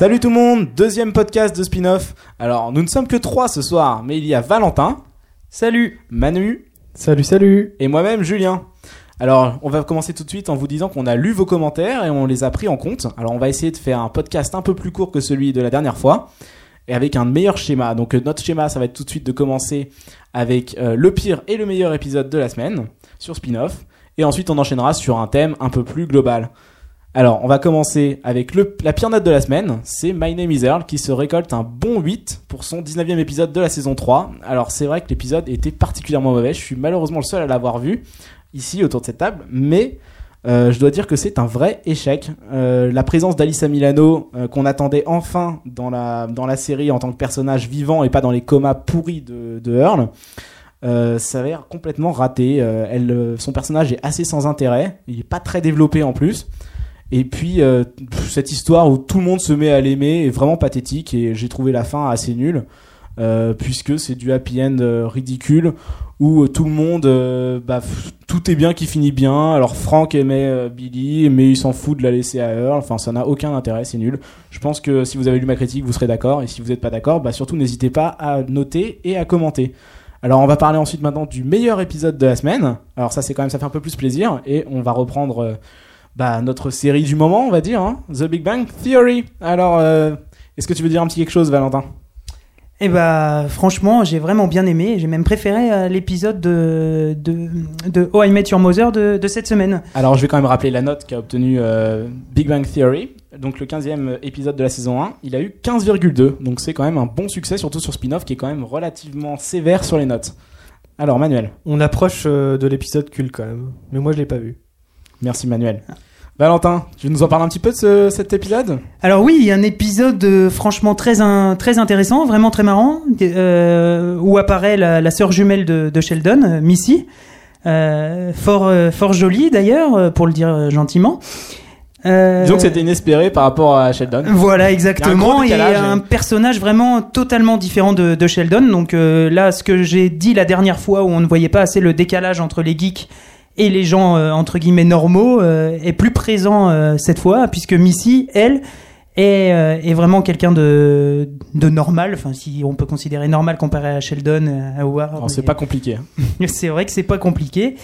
Salut tout le monde, deuxième podcast de spin-off. Alors, nous ne sommes que trois ce soir, mais il y a Valentin. Salut. Manu. Salut, salut. Et moi-même, Julien. Alors, on va commencer tout de suite en vous disant qu'on a lu vos commentaires et on les a pris en compte. Alors, on va essayer de faire un podcast un peu plus court que celui de la dernière fois et avec un meilleur schéma. Donc, euh, notre schéma, ça va être tout de suite de commencer avec euh, le pire et le meilleur épisode de la semaine sur spin-off. Et ensuite, on enchaînera sur un thème un peu plus global. Alors, on va commencer avec la pire note de la semaine. C'est My Name is Earl qui se récolte un bon 8 pour son 19e épisode de la saison 3. Alors, c'est vrai que l'épisode était particulièrement mauvais. Je suis malheureusement le seul à l'avoir vu ici autour de cette table. Mais euh, je dois dire que c'est un vrai échec. Euh, la présence d'Alissa Milano, euh, qu'on attendait enfin dans la, série en tant que personnage vivant et pas dans les comas pourris de, de Earl, euh, s'avère complètement raté. Son personnage est assez sans intérêt. Il est pas très développé en plus. Et puis euh, cette histoire où tout le monde se met à l'aimer est vraiment pathétique et j'ai trouvé la fin assez nulle euh, puisque c'est du happy end euh, ridicule où euh, tout le monde euh, bah, tout est bien qui finit bien. Alors Frank aimait Billy mais il s'en fout de la laisser à Earl. Enfin ça n'a aucun intérêt, c'est nul. Je pense que si vous avez lu ma critique, vous serez d'accord et si vous n'êtes pas d'accord, bah surtout n'hésitez pas à noter et à commenter. Alors on va parler ensuite maintenant du meilleur épisode de la semaine. Alors ça c'est quand même ça fait un peu plus plaisir et on va reprendre bah, notre série du moment, on va dire, hein, The Big Bang Theory. Alors, euh, est-ce que tu veux dire un petit quelque chose, Valentin? Eh bah, franchement, j'ai vraiment bien aimé. J'ai même préféré euh, l'épisode de, de, de Oh I Met Your Mother de, de cette semaine. Alors, je vais quand même rappeler la note qu'a obtenue euh, Big Bang Theory. Donc, le 15e épisode de la saison 1, il a eu 15,2. Donc, c'est quand même un bon succès, surtout sur spin-off, qui est quand même relativement sévère sur les notes. Alors, Manuel? On approche euh, de l'épisode culte quand même. Mais moi, je l'ai pas vu. Merci, Manuel. Valentin, tu nous en parles un petit peu de ce- cet épisode? Alors oui, il y a un épisode euh, franchement très, très intéressant, vraiment très marrant, euh, où apparaît la, la sœur jumelle de, de Sheldon, euh, Missy. Euh, fort, fort jolie d'ailleurs, pour le dire gentiment. Disons que c'était inespéré par rapport à Sheldon. Voilà, Il exactement. y Et a un décalage, un et- personnage vraiment totalement différent de, de Sheldon. Donc là, ce que j'ai dit la dernière fois, où on ne voyait pas assez le décalage entre les geeks et les gens euh, entre guillemets normaux, euh, est plus présent euh, cette fois, puisque Missy, elle, est, est vraiment quelqu'un de, de normal. Enfin, si on peut considérer normal comparé à Sheldon, à Howard. Alors, c'est pas compliqué. hein. c'est vrai que c'est pas compliqué.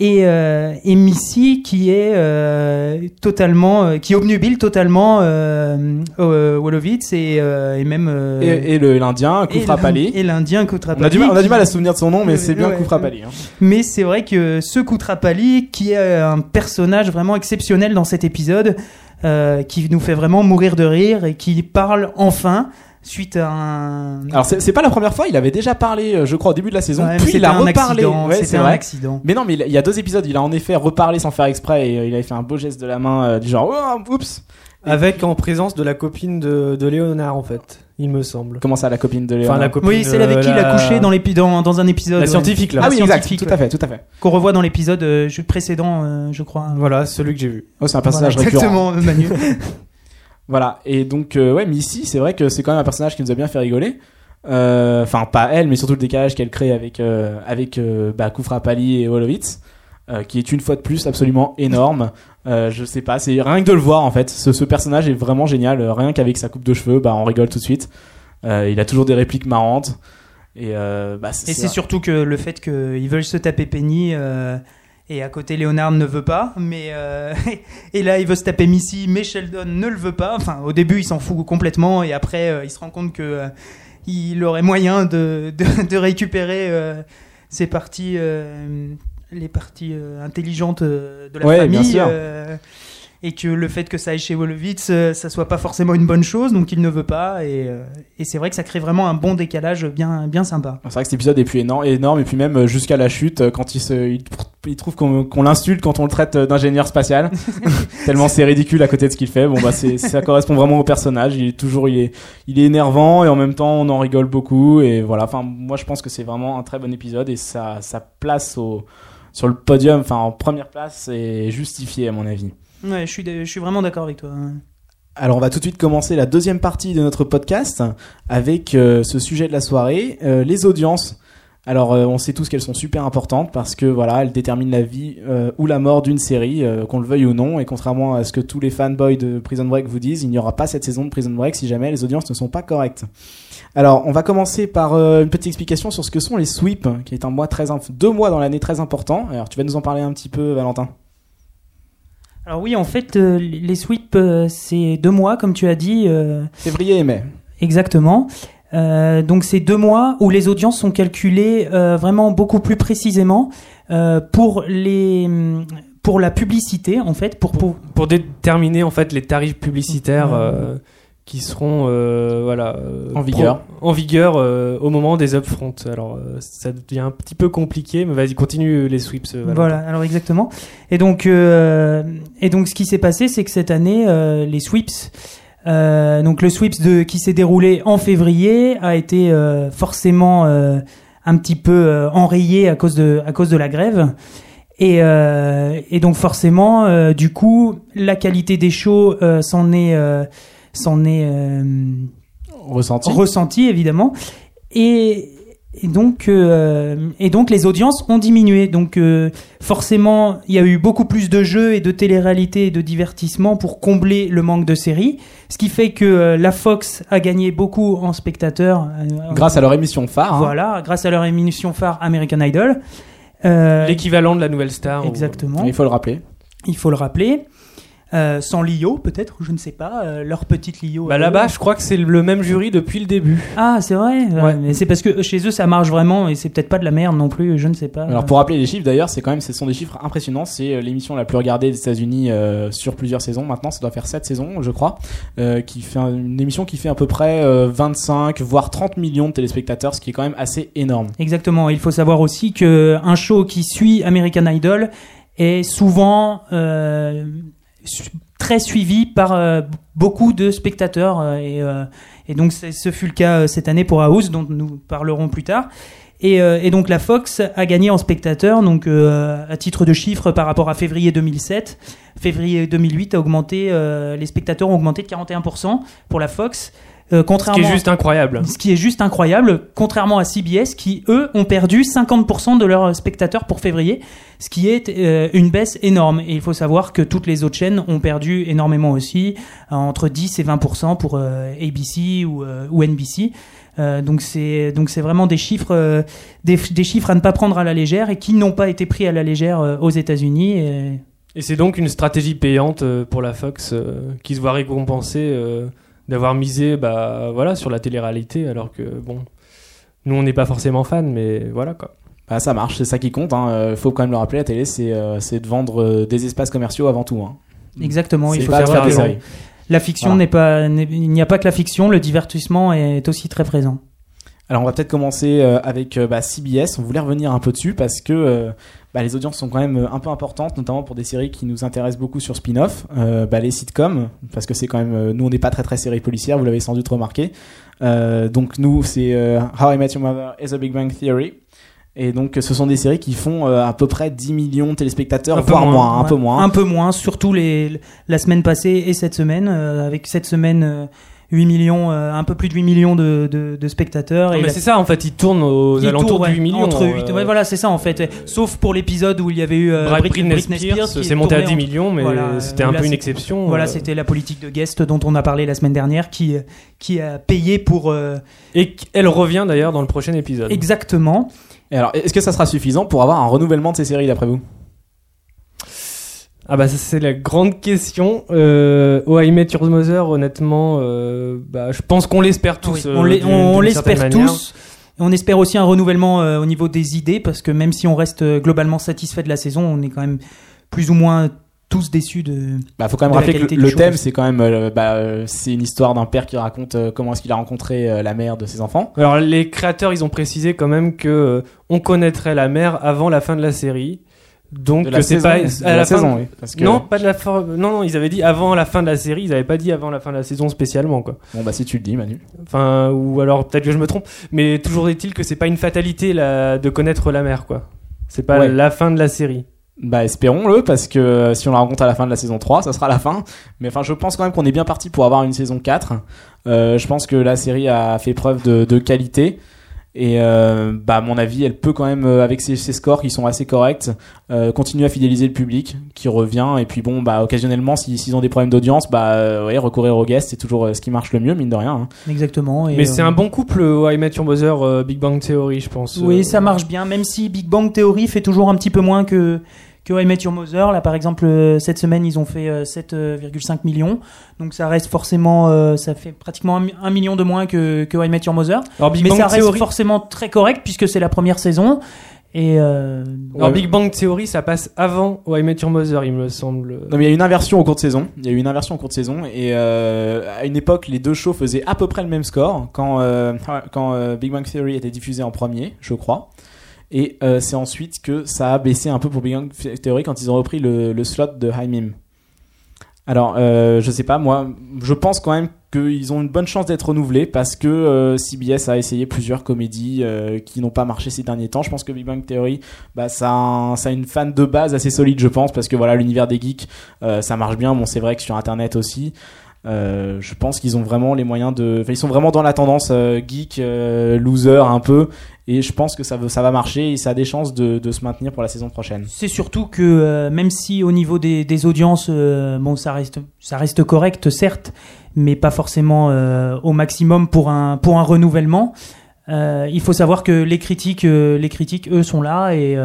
Et, euh, et Missy qui est euh, totalement, euh, qui obnubile totalement euh, euh, Wolowitz et, euh, et même euh, Et, et le- l'Indien, et Koufra l'In- Pali. et l'Indien. On a, du mal, on a du mal à se souvenir de son nom, mais c'est bien Ouais. Koufra-Pali. hein. Mais c'est vrai que ce Kutrapali, qui est un personnage vraiment exceptionnel dans cet épisode, euh, qui nous fait vraiment mourir de rire et qui parle enfin suite à un. Alors c'est c'est pas la première fois, il avait déjà parlé, euh, je crois, au début de la saison, Ouais, puis il a un reparlé. accident, Ouais, c'était c'est un vrai. accident. Mais non, mais il y a deux épisodes, il a en effet reparlé sans faire exprès et euh, il avait fait un beau geste de la main euh, du genre oh, oups. Avec en présence de la copine de, de Léonard, en fait, il me semble. Comment ça, la copine de Léon Enfin, la copine Oui, c'est avec qui il a couché dans, dans, dans un épisode. La scientifique, là. Ah oui, la exact, scientifique, tout à fait, tout à fait. Qu'on revoit dans l'épisode euh, précédent, euh, je crois. Voilà, celui que j'ai vu. Oh, c'est un personnage Voilà, récurrent. Exactement, Manu. Voilà, et donc euh, ouais, Missy, c'est vrai que c'est quand même un personnage qui nous a bien fait rigoler. Euh, Enfin, pas elle, mais surtout le décalage qu'elle crée avec euh, avec euh, bah, Koufra Pali et Wolowitz, euh, qui est une fois de plus absolument énorme. Euh, je sais pas, c'est rien que de le voir en fait. Ce, ce personnage est vraiment génial. Rien qu'avec sa coupe de cheveux, bah on rigole tout de suite. Euh, il a toujours des répliques marrantes. Et, euh, bah, Et c'est surtout que le fait qu'ils veulent se taper Penny euh, et à côté Léonard ne veut pas, mais euh, et là il veut se taper Missy, mais Sheldon ne le veut pas. Enfin, au début il s'en fout complètement et après euh, il se rend compte que euh, il aurait moyen de, de, de récupérer euh, ses parties, euh, les parties intelligentes de la Ouais, bien famille. sûr. Et que le fait que ça aille chez Wolowitz, euh, ça soit pas forcément une bonne chose, donc il ne veut pas. Et, euh, et c'est vrai que ça crée vraiment un bon décalage bien, bien sympa. C'est vrai que cet épisode est plus énorme, énorme et puis même euh, jusqu'à la chute, quand il, se, il, il trouve qu'on l'insulte quand on le traite d'ingénieur spatial, tellement c'est ridicule à côté de ce qu'il fait. Bon bah ça correspond vraiment au personnage. Il est toujours il est il est énervant et en même temps on en rigole beaucoup et voilà. Enfin moi je pense que c'est vraiment un très bon épisode et sa sa place au sur le podium, enfin en première place est justifiée à mon avis. Je suis, vraiment d'accord avec toi. Alors on va tout de suite commencer la deuxième partie de notre podcast avec euh, ce sujet de la soirée, euh, les audiences. Alors, euh, on sait tous qu'elles sont super importantes parce que voilà, elles déterminent la vie ou la mort d'une série, qu'on le veuille ou non. Et contrairement à ce que tous les fanboys de Prison Break vous disent, il n'y aura pas cette saison de Prison Break si jamais les audiences ne sont pas correctes. Alors, on va commencer par une petite explication sur ce que sont les sweeps, qui est un mois très deux mois dans l'année très important. Alors, tu vas nous en parler un petit peu, Valentin? Alors oui, en fait, euh, les sweeps, euh, c'est deux mois, comme tu as dit, euh, Février et mai. exactement. Euh, donc c'est deux mois où les audiences sont calculées euh, vraiment beaucoup plus précisément euh, pour les pour la publicité en fait pour, pour Pour déterminer en fait les tarifs publicitaires euh, qui seront euh, voilà euh, En vigueur. pro- en vigueur euh, au moment des upfronts. Alors euh, ça devient un petit peu compliqué, mais vas-y continue les sweeps. euh. Voilà, alors exactement. Et donc, euh, et donc, ce qui s'est passé, c'est que cette année, euh, les sweeps, euh, donc le sweeps de qui s'est déroulé en février, a été euh, forcément euh, un petit peu euh, enrayé à cause de à cause de la grève. Et, euh, et donc forcément, euh, du coup, la qualité des shows euh, s'en est euh, s'en est euh, Ressenti. ressenti évidemment et, et donc euh, et donc les audiences ont diminué donc euh, forcément il y a eu beaucoup plus de jeux et de télé-réalité et de divertissement pour combler le manque de séries ce qui fait que euh, la Fox a gagné beaucoup en spectateurs euh, Grâce à leur émission phare. hein. voilà grâce à leur émission phare American Idol Euh, L'équivalent de la nouvelle star. ou- exactement Il faut le rappeler. il faut le rappeler Euh, sans Lio peut-être je ne sais pas euh, leur petite Lio Bah à eux. là-bas, je crois que c'est le même jury depuis le début. Ah, c'est vrai. Ouais. Mais c'est parce que chez eux ça marche vraiment et c'est peut-être pas de la merde non plus. Je ne sais pas. Alors pour rappeler les chiffres d'ailleurs, c'est quand même ce sont des chiffres impressionnants. C'est euh, l'émission la plus regardée des États-Unis euh, sur plusieurs saisons. Maintenant, ça doit faire 7 saisons, je crois, euh, qui fait un- une émission qui fait à peu près euh, 25 voire 30 millions de téléspectateurs, ce qui est quand même assez énorme. Exactement. Il faut savoir aussi que un show qui suit American Idol est souvent euh, très suivi par euh, beaucoup de spectateurs euh, et, euh, et donc ce fut le cas cette année pour House dont nous parlerons plus tard. Et, et donc la Fox a gagné en spectateurs, donc à titre de chiffre par rapport à février 2007. Février 2008 a augmenté, les spectateurs ont augmenté de 41% pour la Fox. Euh, Ce qui est juste incroyable. ce qui est juste incroyable, contrairement à CBS qui, eux, ont perdu 50% de leurs spectateurs pour février, ce qui est euh, une baisse énorme. Et il faut savoir que toutes les autres chaînes ont perdu énormément aussi, euh, entre 10 et 20% pour euh, ABC ou, ou NBC. Donc c'est donc c'est vraiment des chiffres des, des chiffres à ne pas prendre à la légère et qui n'ont pas été pris à la légère aux États-Unis. Et... Et c'est donc une stratégie payante pour la Fox qui se voit récompensée d'avoir misé bah, voilà, sur la télé-réalité alors que bon, nous on n'est pas forcément fans mais voilà quoi. Bah, ça marche, c'est ça qui compte. Hein. Euh, faut quand même le rappeler, la télé, c'est euh, c'est de vendre euh, des espaces commerciaux avant tout. Hein. Exactement, il faut faire des la fiction Voilà. n'est pas il n'y a pas que la fiction, le divertissement est aussi très présent. Alors on va peut-être commencer euh, avec euh, bah, CBS. On voulait revenir un peu dessus parce que euh, bah, les audiences sont quand même un peu importantes, notamment pour des séries qui nous intéressent beaucoup sur spin-off, euh, bah, les sitcoms, parce que c'est quand même euh, nous on n'est pas très très série policière, vous l'avez sans doute remarqué. Euh, donc nous c'est euh, How I Met Your Mother et The Big Bang Theory. Et donc ce sont des séries qui font euh, à peu près 10 millions de téléspectateurs, voire moins, moins, un Ouais. peu moins. Un peu moins, surtout les, la semaine passée et cette semaine, euh, avec cette semaine euh, 8 millions, euh, un peu plus de 8 millions de, de, de spectateurs. Non, et mais c'est ça en fait, ils tournent aux alentours tourne, de ouais, 8 millions. Entre 8, euh, ouais, voilà, c'est ça en fait. Sauf pour l'épisode où il y avait eu euh, Britney, Britney, Spears, qui c'est monté à tournait 10 en- millions mais Voilà, c'était un là, peu une exception. Voilà, euh, c'était la politique de guest dont on a parlé la semaine dernière qui, qui a payé pour. euh, Et elle revient d'ailleurs dans le prochain épisode. exactement. Et alors est-ce que ça sera suffisant pour avoir un renouvellement de ces séries d'après vous? Ah bah ça c'est la grande question. Euh, oh I Met Your Mother, honnêtement, euh, bah, je pense qu'on l'espère tous. Oui, euh, on d'une l'espère tous. On espère aussi un renouvellement euh, au niveau des idées parce que même si on reste euh, globalement satisfait de la saison, on est quand même plus ou moins tous déçus de. Bah, faut quand même rappeler que le, le thème, c'est quand même, euh, bah, euh, c'est une histoire d'un père qui raconte euh, comment est-ce qu'il a rencontré euh, la mère de ses enfants. Alors les créateurs, ils ont précisé quand même que euh, on connaîtrait la mère avant la fin de la série. Donc c'est pas à la la fin- saison, oui. Parce que, Non, pas de la fin. Non, non, ils avaient dit avant la fin de la série. Ils avaient pas dit avant la fin de la saison spécialement quoi. Bon, bah, si tu le dis, Manu. Enfin, ou alors peut-être que je me trompe. Mais toujours est-il que c'est pas une fatalité là, de connaître la mère quoi. C'est pas Ouais. la fin de la série. Bah, espérons-le, parce que euh, si on la rencontre à la fin de la saison 3, ça sera la fin. Mais enfin, je pense quand même qu'on est bien parti pour avoir une saison 4. Euh, je pense que la série a fait preuve de, de qualité. Et euh, bah à mon avis, elle peut quand même, euh, avec ses, ses scores qui sont assez corrects, euh, continuer à fidéliser le public qui revient. Et puis bon, bah occasionnellement, si- s'ils ont des problèmes d'audience, bah euh, ouais, recourir aux guests, c'est toujours euh, ce qui marche le mieux, mine de rien. hein. Exactement. et, Mais c'est un bon couple, euh, I Met Your Mother, euh, Big Bang Theory, je pense. Oui, ça marche bien, même si Big Bang Theory fait toujours un petit peu moins que que I Met Your Mother. Là, par exemple, euh, cette semaine, ils ont fait euh, 7,5 millions. Donc ça reste forcément, euh, ça fait pratiquement un, mi- un million de moins que, que I Met Your Mother. Alors Big Mais Bang ça reste Theory, forcément très correct puisque c'est la première saison. Et euh, alors Ouais. Big Bang Theory, ça passe avant I Met Your Mother, il me semble. Non, mais il y a eu une inversion au cours de saison. Il y a eu une inversion au cours de saison et euh, à une époque, les deux shows faisaient à peu près le même score quand euh, quand euh, Big Bang Theory était diffusé en premier, je crois. Et euh, c'est ensuite que ça a baissé un peu pour Big Bang Theory quand ils ont repris le, slot de High Meme. Alors, euh, je sais pas, moi, je pense quand même qu'ils ont une bonne chance d'être renouvelés parce que euh, CBS a essayé plusieurs comédies qui n'ont pas marché ces derniers temps. Je pense que Big Bang Theory, bah, ça, a ça a une fan de base assez solide, je pense, parce que voilà, l'univers des geeks, ça marche bien. Bon, c'est vrai que sur Internet aussi. Euh, je pense qu'ils ont vraiment les moyens de. Ils sont vraiment dans la tendance euh, geek, euh, loser un peu, et je pense que ça, va marcher et ça a des chances de, se maintenir pour la saison prochaine. c'est surtout que même si au niveau des, audiences, bon, ça reste, correct, certes, mais pas forcément au maximum pour un, renouvellement. Il faut savoir que les critiques, les critiques, eux, sont là et,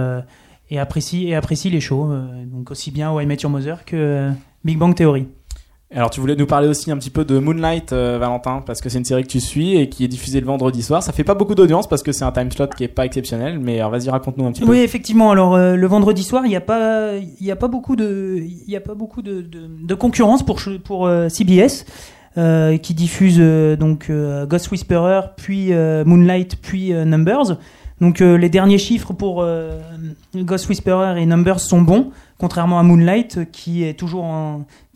apprécient, les shows. donc aussi bien I Met Mother que Big Bang Theory. Alors, tu voulais nous parler aussi un petit peu de Moonlight, euh, Valentin, parce que c'est une série que tu suis et qui est diffusée le vendredi soir. Ça fait pas beaucoup d'audience parce que c'est un time slot qui est pas exceptionnel, mais alors, vas-y, raconte-nous un petit peu. Oui, effectivement. Alors euh, le vendredi soir, il n'y a pas, il y a pas beaucoup de, il y a pas beaucoup de, de, de concurrence pour euh, CBS. qui diffuse donc Ghost Whisperer, puis Moonlight, puis Numbers. Donc euh, les derniers chiffres pour euh, Ghost Whisperer et Numbers sont bons, contrairement à Moonlight qui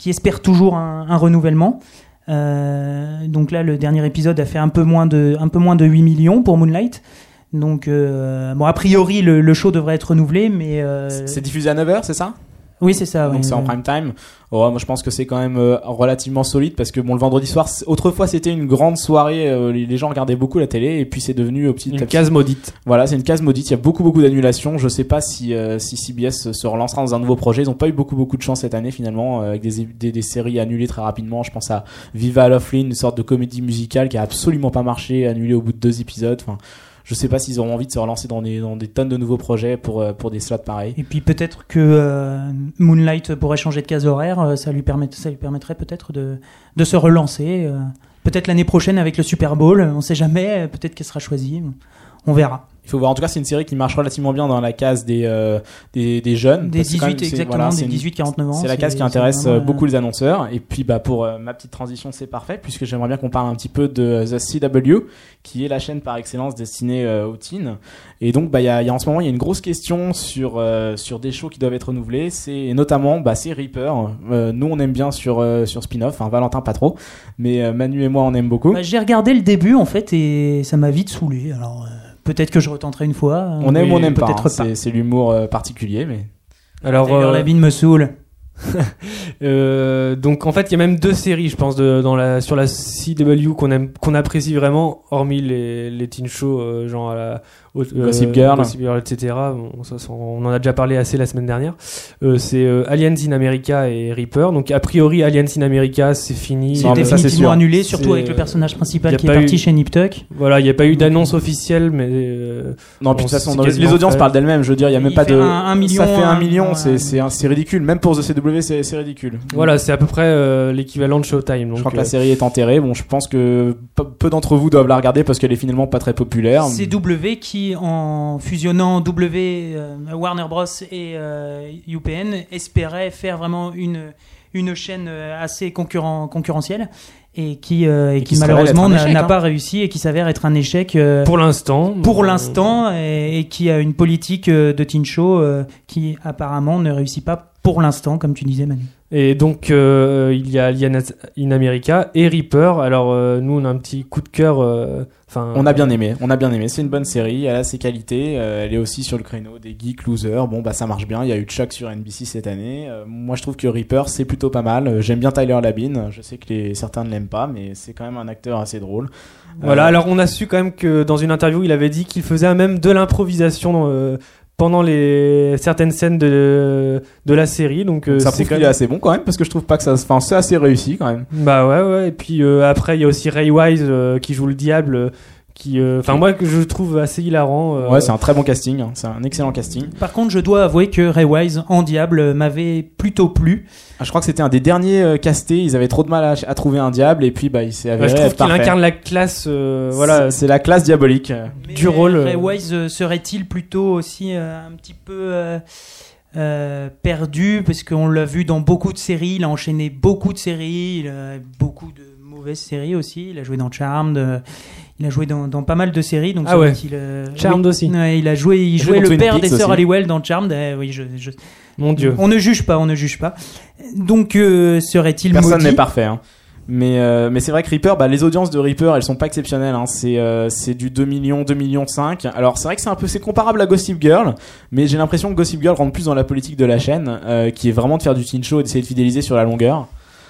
espère toujours un, renouvellement. Euh, donc là, le dernier épisode a fait un peu moins de un peu moins de 8 millions pour Moonlight. Donc bon, a priori le, show devrait être renouvelé, mais c'est diffusé à 9h, c'est ça? Oui c'est ça. Donc ouais. c'est en prime time. Oh, moi je pense que c'est quand même euh, relativement solide parce que bon le vendredi soir, autrefois c'était une grande soirée, euh, les gens regardaient beaucoup la télé et puis c'est devenu au petit à Une petit- case maudite. Voilà, c'est une case maudite. Il y a beaucoup beaucoup d'annulations. Je sais pas si euh, si CBS se relancera dans un nouveau projet. Ils ont pas eu beaucoup beaucoup de chance cette année finalement euh, avec des, des des séries annulées très rapidement. Je pense à Viva Lovely, une sorte de comédie musicale qui a absolument pas marché, annulée au bout de deux épisodes. Enfin, je sais pas s'ils auront envie de se relancer dans des dans des tonnes de nouveaux projets pour euh, pour des slots pareils. Et puis peut-être que euh, Moonlight pourrait changer de case horaire, euh, ça lui, permet, ça lui permettrait peut-être de, de se relancer. peut-être l'année prochaine avec le Super Bowl, on sait jamais, peut-être qu'elle sera choisie. On verra. Il faut voir. En tout cas, c'est une série qui marche relativement bien dans la case des euh, des, des jeunes. Des Parce que quand 18, même, exactement, voilà, des c'est une- 18-49 ans. C'est la case qui intéresse euh, beaucoup les annonceurs. Et puis bah pour euh, ma petite transition, c'est parfait puisque j'aimerais bien qu'on parle un petit peu de euh, The CW, qui est la chaîne par excellence destinée euh, aux teens. Et donc bah il y a, y a en ce moment il y a une grosse question sur euh, sur des shows qui doivent être renouvelés. C'est notamment bah c'est Reaper. Euh, nous on aime bien sur euh, sur spin-off. Hein, Valentin pas trop, mais euh, Manu et moi on aime beaucoup. Bah, J'ai regardé le début en fait et ça m'a vite saoulé. Alors euh, peut-être que je retenterai une fois. on aime ou on n'aime pas. Peut-être hein. pas. C'est l'humour euh, particulier, mais Alors, euh, Lavigne me saoule. euh, donc en fait, il y a même deux séries, je pense, de, dans la, sur la CW qu'on aime, qu'on apprécie vraiment, hormis les, les teen shows, euh, genre à la, Gossip Girl. Gossip Girl, etc. Bon, ça, ça, on en a déjà parlé assez la semaine dernière. Euh, c'est euh, Aliens in America et Reaper. Donc a priori, Aliens in America, c'est fini. C'est définitivement annulé, surtout C'est- avec le personnage principal qui est parti eu- chez Nip Tuck. Voilà, il n'y a pas eu d'annonce officielle, mais euh, Non, puis de toute façon, les- audiences fait. parlent d'elles-mêmes. Je veux dire, il y a même Il pas de. un- un million, ça fait un un- million, un- c'est c'est un- c'est ridicule. Même pour The CW, c'est c'est ridicule. voilà, c'est à peu près euh, l'équivalent de Showtime. Donc, Je crois que euh, la série est enterrée. Bon, je pense que peu, d'entre vous doivent la regarder parce qu'elle est finalement pas très populaire. C'est W qui, en fusionnant W, euh, Warner Bros et euh, UPN, espérait faire vraiment une, une chaîne euh, assez concurrent, concurrentielle et qui, euh, et Et qui, malheureusement n'a n'a hein. pas réussi et qui s'avère être un échec euh, pour l'instant. pour euh, l'instant et, et qui a une politique euh, de teen show euh, qui apparemment ne réussit pas pour l'instant, comme tu disais, Manu. Et donc euh, il y a Alien in America et Reaper. Alors euh, nous on a un petit coup de cœur. euh, Enfin, On a bien aimé, on a bien aimé. C'est une bonne série, elle a ses qualités, euh, elle est aussi sur le créneau des geeks losers. Bon bah ça marche bien. Il y a eu Chuck sur NBC cette année. Euh, moi je trouve que Reaper c'est plutôt pas mal. J'aime bien Tyler Labine. Je sais que les, certains ne l'aiment pas, mais c'est quand même un acteur assez drôle. Voilà. Euh, Alors on a su quand même que dans une interview il avait dit qu'il faisait même de l'improvisation euh, pendant les certaines scènes de de la série. Donc euh, ça prouve qu'il est assez bon quand même parce que je trouve pas que ça, enfin c'est assez réussi quand même. Bah ouais ouais. Et puis euh, après il y a aussi Ray Wise euh, qui joue le diable. Euh, euh, enfin moi que je trouve assez hilarant. euh, Ouais, c'est un très bon casting. hein. C'est un excellent casting. Par contre, je dois avouer que Ray Wise en Diable m'avait plutôt plu. Ah, je crois que c'était un des derniers euh, castés. Ils avaient trop de mal à, à trouver un diable et puis bah il s'est bah, avéré je trouve qu'il incarne la classe. euh, voilà. C'est la classe diabolique. Du rôle, Ray Wise serait-il plutôt aussi euh, un petit peu euh, euh, perdu? Parce qu'on l'a vu dans beaucoup de séries, il a enchaîné beaucoup de séries, il a beaucoup de mauvaises séries aussi. Il a joué dans Charmed, euh, il a joué dans, dans pas mal de séries. Donc Ah ouais. qu'il, euh, Charmed oui. aussi. Ouais, il a joué, il Il jouait le Twin père Peaks des sœurs. Halliwell dans Charmed. Eh oui, je, je- Mon dieu. On ne juge pas, on ne juge pas. Donc euh, serait-il Personne n'est parfait. Hein. Mais, euh, mais c'est vrai que Reaper, bah, les audiences de Reaper, elles sont pas exceptionnelles. Hein. C'est euh, c'est du 2 millions, 2 millions 5. Alors c'est vrai que c'est un peu c'est comparable à Gossip Girl, mais j'ai l'impression que Gossip Girl rentre plus dans la politique de la chaîne, euh, qui est vraiment de faire du teen show et d'essayer de fidéliser sur la longueur.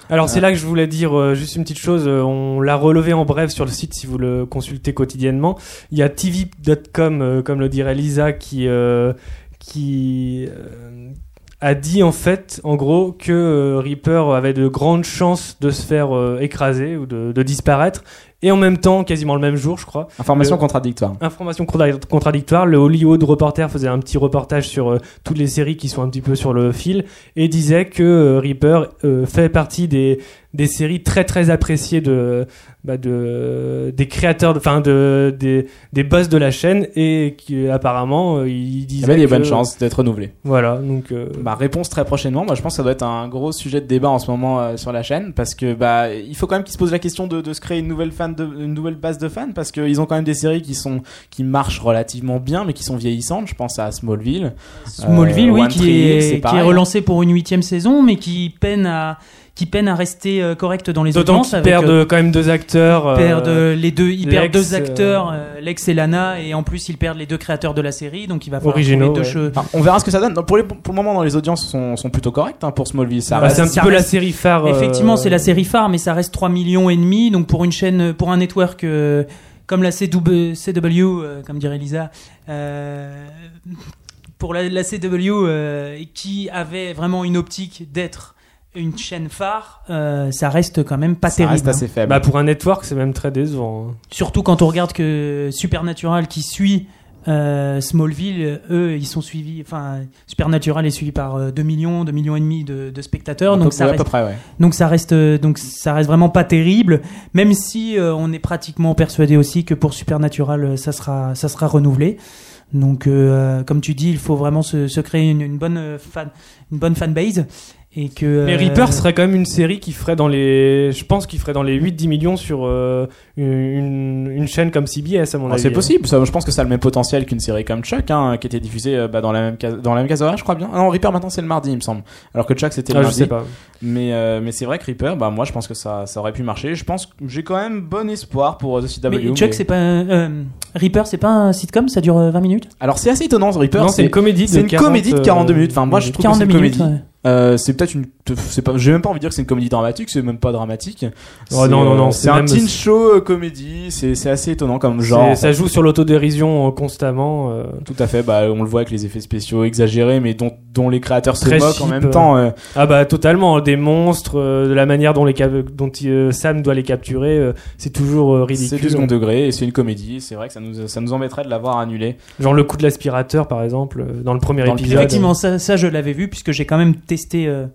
Alors c'est là que je voulais dire euh, juste une petite chose, euh, on l'a relevé en bref sur le site si vous le consultez quotidiennement. Il y a tv.com, euh, comme le dirait Lisa, qui, euh, qui euh, a dit en fait, en gros, que euh, Reaper avait de grandes chances de se faire écraser ou de, de disparaître. Et en même temps, quasiment le même jour, je crois, Information Le- contradictoire. Information contra- contradictoire. Le Hollywood Reporter faisait un petit reportage sur euh, toutes les séries qui sont un petit peu sur le fil et disait que euh, Reaper euh, fait partie des, des séries très très appréciées de, bah, de des créateurs, enfin de, des, des boss de la chaîne et qui apparemment euh, il Il disait y avait des bonnes chances d'être renouvelé. Voilà, donc euh, Bah, réponse très prochainement. Moi, je pense que ça doit être un gros sujet de débat en ce moment euh, sur la chaîne parce que bah il faut quand même qu'ils se posent la question de, de se créer une nouvelle fan de, une nouvelle base de fans parce qu'ils ont quand même des séries qui sont qui marchent relativement bien mais qui sont vieillissantes. Je pense à Smallville. Smallville, Euh, oui, qui Tree est, qui relancé pour une huitième saison, mais qui peine à qui peine à rester euh, correct dans les d'autant audiences. avec, perdent euh, quand même deux acteurs. ils perdent euh, euh, les deux, ils Lex, perdent deux euh, acteurs, euh, Lex et Lana, et en plus ils perdent les deux créateurs de la série, donc il va falloir Originaux, trouver deux ouais. che- Enfin, on verra ce que ça donne. Non, Pour, les- pour le moment, dans les audiences sont, sont plutôt correctes hein, pour Smallville. Ça bah, reste- c'est un petit peu la série phare. euh, Effectivement, c'est la série phare, mais ça reste 3 millions et demi. Donc pour une chaîne, pour un network euh, comme la CW, CW euh, comme dirait Lisa, euh, pour la, la CW euh, qui avait vraiment une optique d'être une chaîne phare, euh, ça reste quand même pas ça terrible. reste hein. assez faible. Bah pour un network, c'est même très décevant. hein. Surtout quand on regarde que Supernatural qui suit euh, Smallville, eux, ils sont suivis. Enfin, Supernatural est suivi par euh, 2 millions, 2 millions et demi de, de spectateurs. Donc ça à reste peu près, ouais. donc ça reste donc ça reste vraiment pas terrible, même si euh, on est pratiquement persuadé aussi que pour Supernatural ça sera ça sera renouvelé. Donc euh, comme tu dis, il faut vraiment se, se créer une, une bonne fan une bonne fanbase et que Mais euh, Reaper serait quand même une série qui ferait dans les. Je pense qu'il ferait dans les 8-10 millions sur euh, une, une chaîne comme CBS, à mon Ah, avis. c'est possible. Ça, je pense que ça a le même potentiel qu'une série comme Chuck, hein, qui était diffusée euh, bah, dans la même case, dans la même case horaire, je crois bien. Ah non, Reaper maintenant c'est le mardi, il me semble. Alors que Chuck c'était le Ah, je lundi. sais pas. Mais euh, mais c'est vrai que Reaper, bah moi je pense que ça ça aurait pu marcher. Je pense que j'ai quand même bon espoir pour euh, The CW. mais Chuck mais- c'est pas un- euh, Reaper c'est pas un sitcom, ça dure euh, 20 minutes? Alors c'est assez étonnant, Reaper. non, c'est une comédie de c'est une 40, comédie de 42 minutes. Enfin, moi, je minutes. trouve que c'est 42 une minutes. comédie. ouais. Euh, c'est peut-être une, c'est pas, j'ai même pas envie de dire que c'est une comédie dramatique, c'est même pas dramatique. Oh, C'est, non, non, euh, non, c'est c'est un même- teen show euh, comédie, c'est, c'est assez étonnant comme genre. Ça joue sur l'autodérision euh, constamment. euh. Tout à fait, bah, on le voit avec les effets spéciaux exagérés, mais dont, dont les créateurs se Très moquent en cheap, même euh. temps. euh. Ah bah totalement, des monstres, euh, de la manière dont, les dont euh, Sam doit les capturer, euh, c'est toujours euh, C'est ridicule. du second degré et c'est une comédie. C'est vrai que ça nous, ça nous embêterait de l'avoir annulé. Genre le coup de l'aspirateur par exemple, euh, dans le premier Dans le épisode. Effectivement, ça, ça je l'avais vu puisque j'ai quand même testé euh,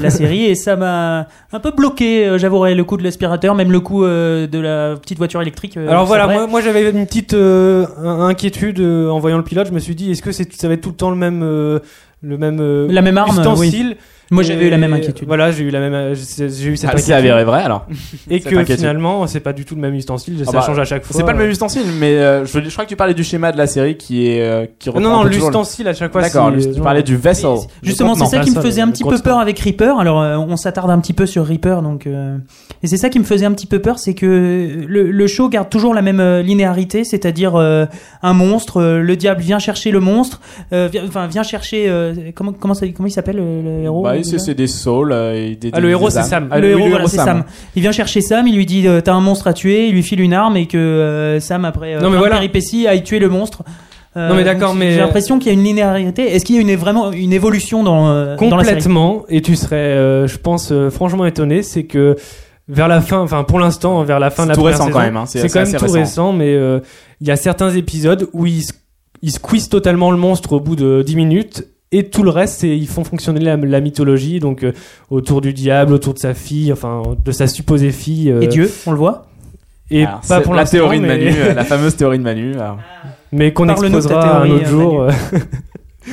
la série et ça m'a un peu bloqué. euh, J'avouerai le coup de l'aspirateur, même le coup euh, de la petite voiture électrique. euh, Alors voilà, moi, moi j'avais une petite euh, inquiétude euh, en voyant le pilote. Je me suis dit, est-ce que c'est, ça va être tout le temps le même, euh, le même euh, la même arme. oui. Moi, j'avais eu la même inquiétude. Voilà, j'ai eu la même, euh, j'ai eu cette Ah, c'est inquiétude. avéré vrai alors. Et que inquiétude. finalement, c'est pas du tout le même ustensile, Ah ça bah, change à chaque fois. C'est pas le même ustensile, mais euh, je, je crois que tu parlais du schéma de la série qui est euh, qui reprend Non, non, le- l'ustensile à chaque fois. D'accord, c'est- tu parlais du vessel. Justement, c'est ça qui me faisait un petit peu peur avec Reaper. Alors, euh, on s'attarde un petit peu sur Reaper, donc. euh, Et c'est ça qui me faisait un petit peu peur, c'est que le, le show garde toujours la même euh, linéarité, c'est-à-dire euh, un monstre, euh, le diable vient chercher le monstre, euh, vient- enfin vient chercher. euh, comment comment ça, comment il s'appelle euh, le, héros? Bah, c'est c'est des souls euh, et des. Ah, le des- héros, c'est. Sam. Ah, le oui, héros, voilà, c'est Sam. Il vient chercher Sam, il lui dit euh, t'as un monstre à tuer, il lui file une arme et que euh, Sam après euh, Non, mais voilà. péripéties aille tuer le monstre. Euh, Non, mais d'accord, donc, mais- j'ai l'impression qu'il y a une linéarité. Est-ce qu'il y a une vraiment une évolution dans euh, dans la série? Complètement. Et tu serais, euh, je pense, euh, franchement étonné, c'est que vers la fin, enfin pour l'instant, vers la fin C'est de la tout première récent saison, quand même, hein, c'est- c'est c'est quand même tout récent. récent, mais il y a certains épisodes où ils, s- ils squeezent totalement le monstre au bout de 10 minutes. Et tout le reste, c'est ils font fonctionner la, la mythologie, donc euh, autour du diable, autour de sa fille, enfin de sa supposée fille. euh, Et Dieu, on le voit? Et Alors, pas c'est pour la l'instant, théorie de mais- Manu, euh, la fameuse théorie de Manu. alors, mais qu'on Parle-nous de ta exposera un théorie, autre euh, jour. Euh.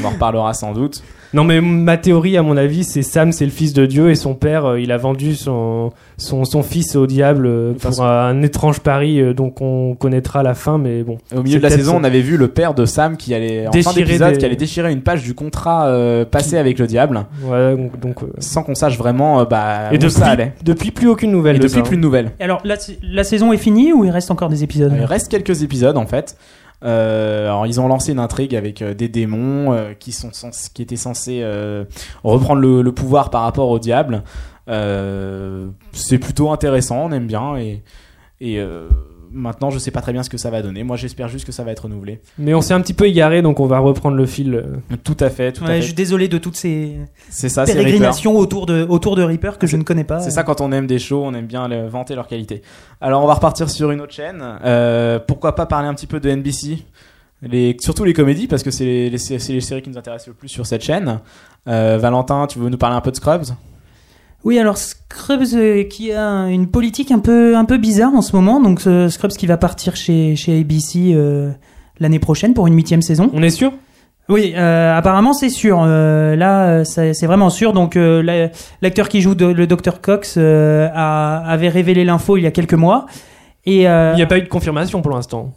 on en reparlera sans doute. Non, mais ma théorie, à mon avis, c'est Sam, c'est le fils de Dieu et son père, euh, il a vendu son, son, son fils au diable euh, pour façon- un étrange pari euh, dont on connaîtra la fin, mais bon. Au milieu de la saison, on avait vu le père de Sam qui allait en fin Déchirer d'épisode, des- qui allait déchirer une page du contrat euh, passé avec le diable, Ouais, donc. donc, euh, sans qu'on sache vraiment euh, bah, Et où depuis, ça allait. depuis, plus aucune nouvelle Et de depuis, ça, plus hein. de nouvelles. Et Alors la, la saison est finie ou il reste encore des épisodes? Il reste quelques épisodes en fait. Euh, alors ils ont lancé une intrigue avec euh, des démons euh, qui sont qui étaient censés reprendre le, pouvoir par rapport au diable. C'est plutôt intéressant, on aime bien et et maintenant je sais pas très bien ce que ça va donner. Moi j'espère juste que ça va être renouvelé. Mais on s'est un petit peu égaré, donc on va reprendre le fil. euh. Tout à fait, tout Ouais, à je suis désolé de toutes ces C'est ça, c'est Reaper. pérégrinations autour de autour de Reaper que je ne connais pas. C'est ça quand on aime des shows, on aime bien le- vanter leur qualité. Alors on va repartir sur une autre chaîne. Euh, pourquoi pas parler un petit peu de NBC les, surtout les comédies parce que c'est les, les- c'est les séries qui nous intéressent le plus sur cette chaîne. Euh, Valentin, tu veux nous parler un peu de Scrubs? Oui, alors Scrubs euh, qui a une politique un peu un peu bizarre en ce moment. Donc euh, Scrubs qui va partir chez chez ABC euh, l'année prochaine pour une huitième saison. On est sûr? Oui, euh, apparemment c'est sûr. Euh, là, c'est vraiment sûr. Donc euh, la- l'acteur qui joue de- le Dr Cox a- avait révélé l'info il y a quelques mois. Et Il n'y a pas eu de confirmation pour l'instant.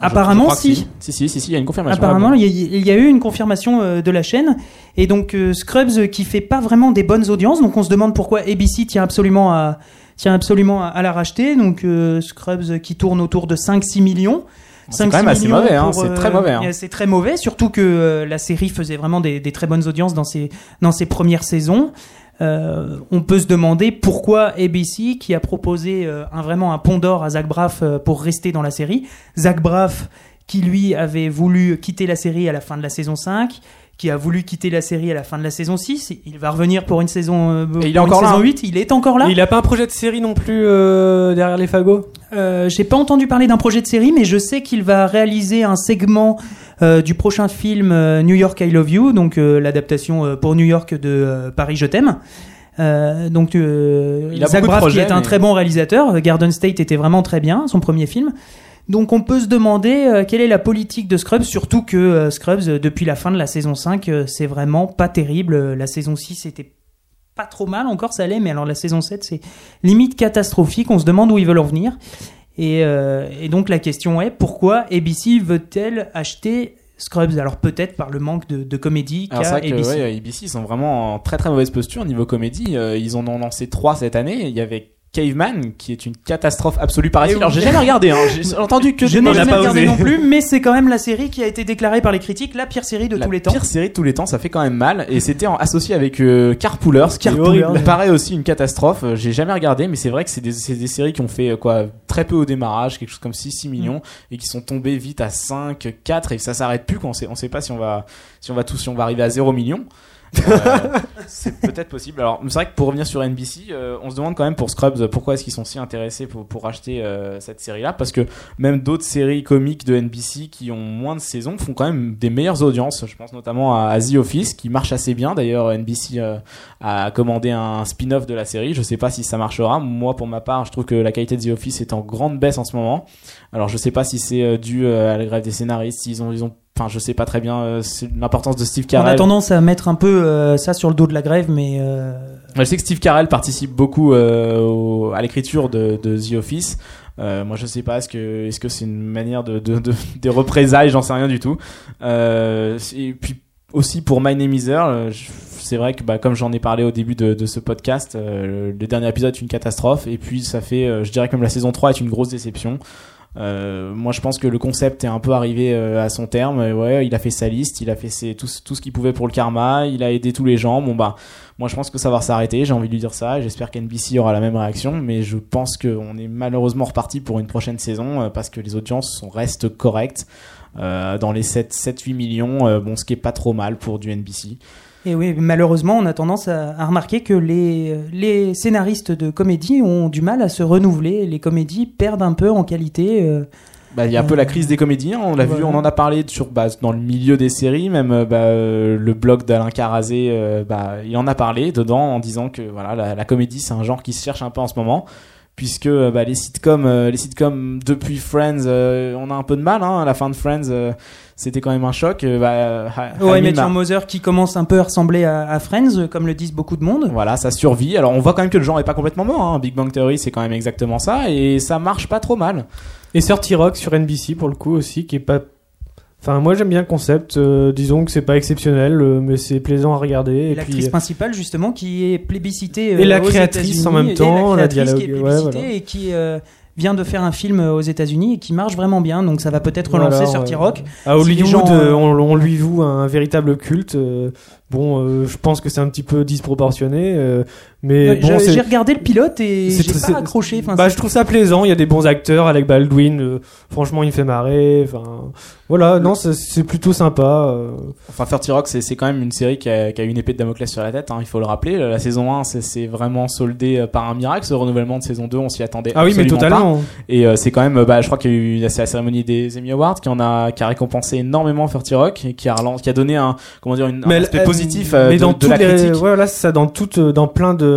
Apparemment si. Si, si, si, si, il y a une confirmation. Apparemment, il y, a- il y a eu une confirmation euh, de la chaîne et donc euh, Scrubs euh, qui fait pas vraiment des bonnes audiences. Donc on se demande pourquoi ABC tient absolument à tient absolument à, à la racheter. Donc Scrubs qui tourne autour de 5-6 millions. C'est 5-6 quand même assez millions mauvais, hein, c'est très mauvais, hein. C'est très mauvais, surtout que la série faisait vraiment des, des très bonnes audiences dans ses, dans ses premières saisons. Euh, on peut se demander pourquoi ABC, qui a proposé euh, un, vraiment un pont d'or à Zach Braff euh, pour rester dans la série, Zach Braff qui lui avait voulu quitter la série à la fin de la saison 5, qui a voulu quitter la série à la fin de la saison 6, il va revenir pour une saison, euh, pour il est une encore là, saison hein. 8, il est encore là. Et il a pas un projet de série non plus euh, derrière les fagots? Euh, J'ai pas entendu parler d'un projet de série, mais je sais qu'il va réaliser un segment du prochain film New York I Love You, donc l'adaptation pour New York de Paris Je t'aime. Euh, donc euh, Il a Zach Braff projets, qui est un mais- très bon réalisateur, Garden State était vraiment très bien, son premier film. Donc on peut se demander euh, quelle est la politique de Scrubs, surtout que euh, Scrubs, euh, depuis la fin de la saison 5, euh, c'est vraiment pas terrible. Euh, La saison 6 était pas trop mal encore, ça allait, mais alors la saison 7, c'est limite catastrophique. On se demande où ils veulent en venir. Et, euh, et donc la question est pourquoi ABC veut-elle acheter Scrubs? Alors peut-être par le manque de, de comédie qu'a ABC. ouais, ABC ils sont vraiment en très très mauvaise posture niveau comédie. Ils en ont lancé trois cette année. Il y avait Caveman qui est une catastrophe absolue par ici. Alors j'ai jamais regardé. Hein. J'ai entendu que Je n'ai jamais pas regardé osé. non plus, mais c'est quand même la série qui a été déclarée par les critiques la pire série de la tous les temps. pire série de tous les temps, ça fait quand même mal. Et c'était associé avec euh, Carpoolers, qui Carpoolers. Pareil aussi une catastrophe. Euh, J'ai jamais regardé, mais c'est vrai que c'est des, séries qui ont fait euh, quoi très peu au démarrage, quelque chose comme 6 6 millions, Mm. et qui sont tombées vite à 5, 4, et ça s'arrête plus. Quoi. On sait, on sait pas si on va si on va tous si on va arriver à 0 million. Euh, c'est peut-être possible. Alors, c'est vrai que pour revenir sur NBC, euh, on se demande quand même pour Scrubs pourquoi est-ce qu'ils sont si intéressés pour, pour acheter euh, cette série-là, parce que même d'autres séries comiques de NBC qui ont moins de saisons font quand même des meilleures audiences. Je pense notamment à, The Office qui marche assez bien. D'ailleurs, NBC a commandé un spin-off de la série. Je sais pas si ça marchera. Moi, pour ma part, je trouve que la qualité de The Office est en grande baisse en ce moment. Alors, je sais pas si c'est euh, dû euh, à la grève des scénaristes, s'ils ont ils ont enfin, je sais pas très bien euh, l'importance de Steve On a Carell. tendance à mettre un peu euh, ça sur le dos de la grève, mais euh, Je sais que Steve Carell participe beaucoup euh, au- à l'écriture de, de The Office. Euh, moi, je sais pas, est-ce que est-ce que c'est une manière de, de, de- des représailles? J'en sais rien du tout. Euh, et puis aussi pour My Name Is Earl, c'est vrai que bah, comme j'en ai parlé au début de, de ce podcast, euh, le dernier épisode est une catastrophe. Et puis ça fait, euh, je dirais que même la saison 3 est une grosse déception. Euh, moi, je pense que le concept est un peu arrivé euh, à son terme. Ouais, il a fait sa liste, il a fait tout, ce- qu'il pouvait pour le karma, il a aidé tous les gens. Bon bah, moi, je pense que ça va s'arrêter. J'ai envie de lui dire ça. J'espère qu'NBC aura la même réaction, mais je pense qu'on est malheureusement reparti pour une prochaine saison euh, parce que les audiences restent correctes euh, dans les 7, 7 8 millions. bon, ce qui est pas trop mal pour du NBC. Et oui, malheureusement, on a tendance à, à remarquer que les, les scénaristes de comédie ont du mal à se renouveler. Les comédies perdent un peu en qualité. euh, Bah, il y a un peu la crise des comédiens, on l'a vu, on en a parlé sur, bah, dans le milieu des séries, même euh, bah, euh, le blog d'Alain Carazé, euh, bah, il en a parlé dedans en disant que voilà, la, la comédie c'est un genre qui se cherche un peu en ce moment, puisque euh, bah, les sitcoms, euh, les sitcoms depuis Friends, euh, on a un peu de mal, hein, à la fin de Friends, euh, c'était quand même un choc. bah, Ouais, Your Mother qui commence un peu à ressembler à, à Friends, comme le disent beaucoup de monde. Voilà, ça survit. Alors on voit quand même que le genre est pas complètement mort. Hein. Big Bang Theory, c'est quand même exactement ça, et ça marche pas trop mal. Et 30 Rock sur NBC pour le coup aussi, qui est pas. Enfin, moi j'aime bien le concept. euh, disons que c'est pas exceptionnel, euh, mais c'est plaisant à regarder. Et l'actrice puis, principale justement qui est plébiscitée Et euh, la aux créatrice en même temps, et la la créatrice qui est dialogue- ouais, plébiscitée voilà. et qui euh, vient de faire un film aux États-Unis et qui marche vraiment bien donc ça va peut-être relancer sur euh, Rock À Si les Hollywood, gens, euh, euh, on, on lui voue un véritable culte. euh, bon, euh, je pense que c'est un petit peu disproportionné, euh, mais Ouais, bon, j'ai- regardé le pilote et c'est j'ai très- pas accroché enfin, bah, c'est- je trouve ça plaisant. Il y a des bons acteurs. Alec Baldwin, euh, franchement, il me fait marrer. Enfin, voilà, non, c'est- c'est plutôt sympa. euh. Enfin, 30 Rock, c'est c'est quand même une série qui a, qui a une épée de Damoclès sur la tête, hein, il faut le rappeler. La saison 1, c'est- c'est vraiment soldé euh, par un miracle. Ce renouvellement de saison 2, on s'y attendait Ah oui, mais absolument pas. totalement. Et euh, c'est quand même, bah, je crois qu'il y a eu c'est la cérémonie des Emmy Awards qui en a, qui a récompensé énormément 30 Rock et qui a, relan- qui a donné un, comment dire, une, un elle- aspect positif mais de, dans de toutes la les, critique. ouais, voilà, c'est ça, dans toutes, dans plein de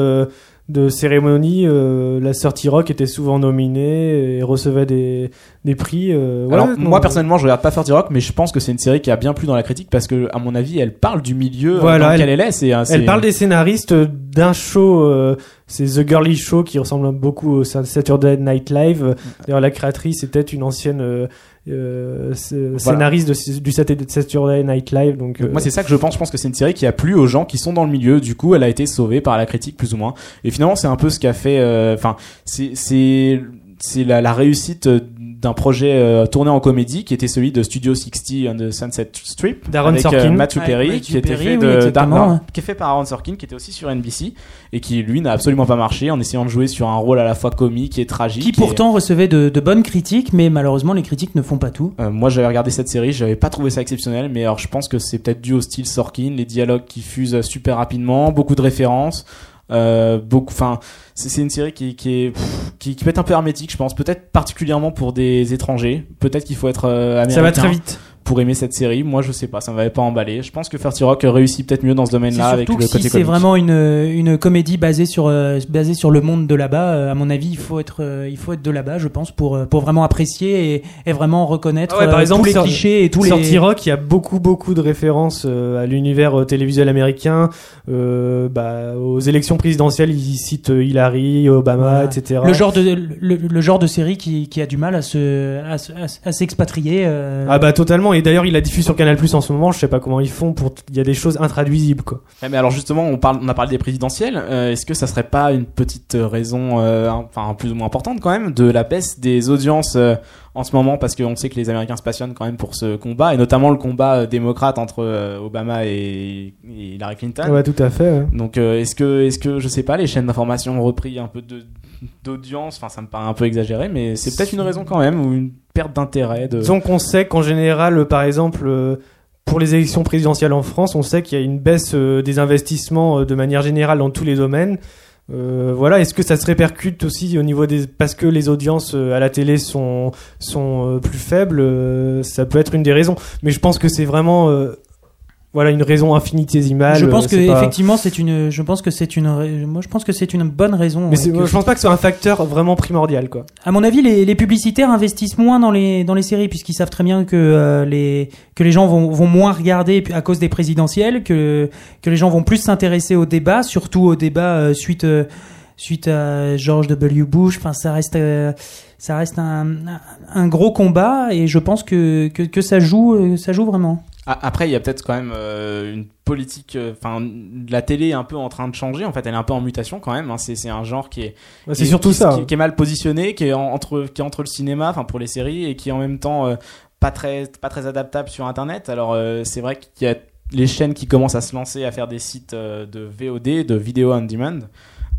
de cérémonies, euh, la sortie rock était souvent nominée et recevait des des prix. euh, Alors non, moi personnellement je regarde pas 30 Rock mais je pense que c'est une série qui a bien plu dans la critique parce que à mon avis elle parle du milieu euh, Voilà, dans lequel elle- elle est c'est Elle parle des scénaristes d'un show, euh, c'est The Girly Show qui ressemble beaucoup au Saturday Night Live. D'ailleurs, la créatrice était une ancienne euh, euh, scénariste de- du Saturday Night Live. Donc, euh, moi c'est ça que je pense. Je pense que c'est une série qui a plu aux gens qui sont dans le milieu. Du coup elle a été sauvée par la critique plus ou moins. Et finalement c'est un peu ce qu'a fait euh, enfin c'est c'est c'est la, la réussite euh, d'un projet euh, tourné en comédie qui était celui de Studio 60 and the Sunset Strip D'Aaron avec Sorkin. Matthew Ouais, Perry Matthew qui était Perry, fait de, qui est fait par Aaron Sorkin qui était aussi sur NBC et qui lui n'a absolument pas marché en essayant de jouer sur un rôle à la fois comique et tragique qui et- pourtant recevait de, de bonnes critiques mais malheureusement les critiques ne font pas tout. Euh, moi j'avais regardé cette série, j'avais pas trouvé ça exceptionnel, mais alors je pense que c'est peut-être dû au style Sorkin, les dialogues qui fusent super rapidement, beaucoup de références, euh, beaucoup, enfin c'est c'est une série qui qui est pff, qui, qui peut être un peu hermétique, je pense, peut-être particulièrement pour des étrangers, peut-être qu'il faut être euh, américain ça va très vite. Pour aimer cette série. Moi je sais pas, ça m'avait pas emballé. Je pense que 30 Rock réussit peut-être mieux dans ce domaine-là avec le côté si c'est vraiment une, une comédie basée sur euh, basée sur le monde de là-bas euh, à mon avis il faut être euh, il faut être de là-bas je pense pour euh, pour vraiment apprécier et, et vraiment reconnaître Ah ouais, par euh, exemple, tous les clichés et tous Sur les T-Rock, il y a beaucoup beaucoup de références euh, à l'univers euh, télévisuel américain, euh, bah, aux élections présidentielles, ils citent euh, Hillary, Obama, Voilà. etc. le genre de le, le genre de série qui, qui a du mal à se à, se- à, se- à s'expatrier euh, Ah bah totalement. Et d'ailleurs, il a diffusé sur Canal Plus en ce moment. Je sais pas comment ils font pour. Il y a des choses intraduisibles quoi. Ouais, mais alors justement, on parle, on a parlé des présidentielles. euh, Est-ce que ça serait pas une petite raison, euh, enfin plus ou moins importante quand même, de la baisse des audiences euh, en ce moment? Parce qu'on sait que les Américains se passionnent quand même pour ce combat et notamment le combat démocrate entre Obama et, et Hillary Clinton. Ouais, tout à fait. ouais. Donc est-ce que, est-ce que je sais pas, les chaînes d'information ont repris un peu de d'audience? Enfin, ça me paraît un peu exagéré, mais c'est peut-être une raison quand même ou une perte d'intérêt. Disons qu'on sait qu'en général, euh, par exemple, euh, pour les élections présidentielles en France, on sait qu'il y a une baisse euh, des investissements de manière générale dans tous les domaines. Voilà, est-ce que ça se répercute aussi au niveau des parce que les audiences à la télé sont sont plus faibles, ça peut être une des raisons. Mais je pense que c'est vraiment voilà une raison infinitésimale. Je pense euh, que c'est pas- effectivement c'est une, je pense que c'est une, moi je pense que c'est une bonne raison. Mais c'est- que- je pense pas que ce soit un facteur vraiment primordial quoi. À mon avis, les, les publicitaires investissent moins dans les dans les séries puisqu'ils savent très bien que euh, les que les gens vont, vont moins regarder à cause des présidentielles, que que les gens vont plus s'intéresser au débat, surtout au débat euh, suite euh, suite à George W. Bush. Enfin, ça reste ça reste un, un gros combat et je pense que que, que ça joue ça joue vraiment. Après, il y a peut-être quand même euh, une politique. euh, Enfin, la télé est un peu en train de changer. En fait, elle est un peu en mutation quand même. hein. C'est un genre qui est. Bah, qui c'est est- surtout qui- ça. Qui, qui est mal positionné, qui est en- entre qui est entre le cinéma, enfin pour les séries, et qui est en même temps euh, pas très pas très adaptable sur Internet. Alors c'est vrai qu'il y a les chaînes qui commencent à se lancer à faire des sites de VOD, de vidéo on demand.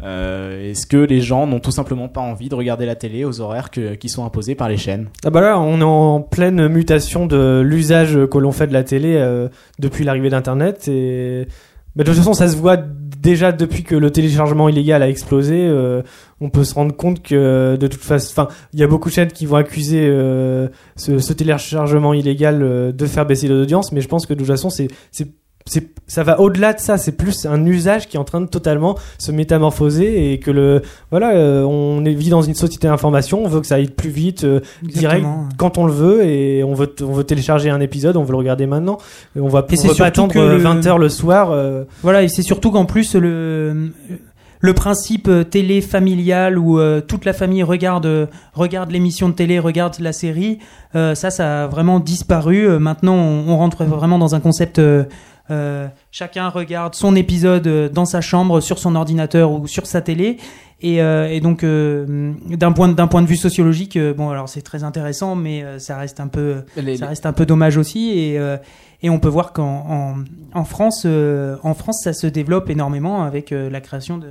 Euh, Est-ce que les gens n'ont tout simplement pas envie de regarder la télé aux horaires que- qui sont imposés par les chaînes? Ah bah là, on est en pleine mutation de l'usage que l'on fait de la télé euh, depuis l'arrivée d'Internet. Et bah, de toute façon, ça se voit déjà depuis que le téléchargement illégal a explosé. euh, on peut se rendre compte que de toute façon, enfin, il y a beaucoup de chaînes qui vont accuser euh, ce, ce téléchargement illégal euh, de faire baisser l'audience, mais je pense que de toute façon, c'est ça va au-delà de ça c'est plus un usage qui est en train de totalement se métamorphoser et que le voilà euh, on vit dans une société d'information on veut que ça aille plus vite euh, direct quand on le veut et on veut on veut télécharger un épisode on veut le regarder maintenant. Et on va Et on c'est veut pas attendre que euh, le- 20h le soir euh, Voilà, et c'est surtout qu'en plus le le principe euh, télé familial où euh, toute la famille regarde euh, regarde l'émission de télé, regarde la série, euh, ça ça a vraiment disparu. Euh, maintenant, on, on rentre vraiment dans un concept euh, chacun regarde son épisode euh, dans sa chambre, sur son ordinateur ou sur sa télé. Et, euh, et donc, euh, d'un point, d'un point de vue sociologique, euh, bon, alors c'est très intéressant, mais euh, ça reste un peu, Les- ça reste un peu dommage aussi et, euh, et on peut voir qu'en en, en France euh, en France ça se développe énormément avec la création de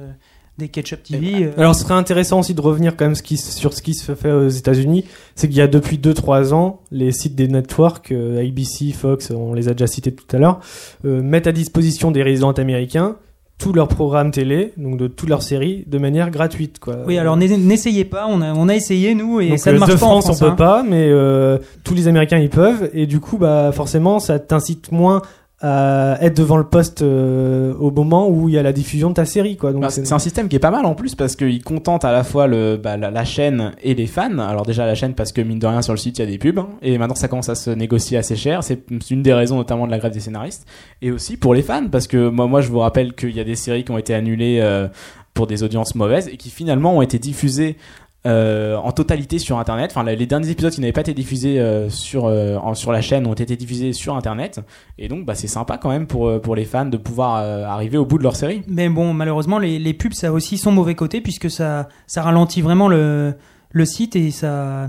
des Ketchup TV euh. alors ce serait intéressant aussi de revenir quand même ce qui, sur ce qui se fait aux États-Unis c'est qu'il y a depuis 2-3 ans les sites des networks euh, ABC Fox on les a déjà cités tout à l'heure euh, mettent à disposition des résidents américains tous leurs programmes télé donc de toutes leurs séries de manière gratuite quoi oui alors n'e- n'essayez pas on a on a essayé nous et Donc, ça ne euh, marche de pas France, en France on hein. peut pas, mais euh, tous les Américains ils peuvent, et du coup, bah forcément, ça t'incite moins à être devant le poste euh, au moment où il y a la diffusion de ta série, quoi. Donc Bah, c'est un système qui est pas mal en plus parce qu'il contente à la fois le, bah, la, la chaîne et les fans. Alors déjà la chaîne parce que mine de rien sur le site il y a des pubs hein, et maintenant ça commence à se négocier assez cher. C'est c'est une des raisons notamment de la grève des scénaristes et aussi pour les fans parce que moi moi je vous rappelle qu'il y a des séries qui ont été annulées euh, pour des audiences mauvaises et qui finalement ont été diffusées euh, en totalité sur internet. Enfin, les derniers épisodes qui n'avaient pas été diffusés euh, sur euh, en- sur la chaîne ont été diffusés sur internet. Et donc, bah, c'est sympa quand même pour euh, pour les fans de pouvoir euh, arriver au bout de leur série. mais bon malheureusement les, les pubs ça a aussi son mauvais côté puisque ça ça ralentit vraiment le le site et ça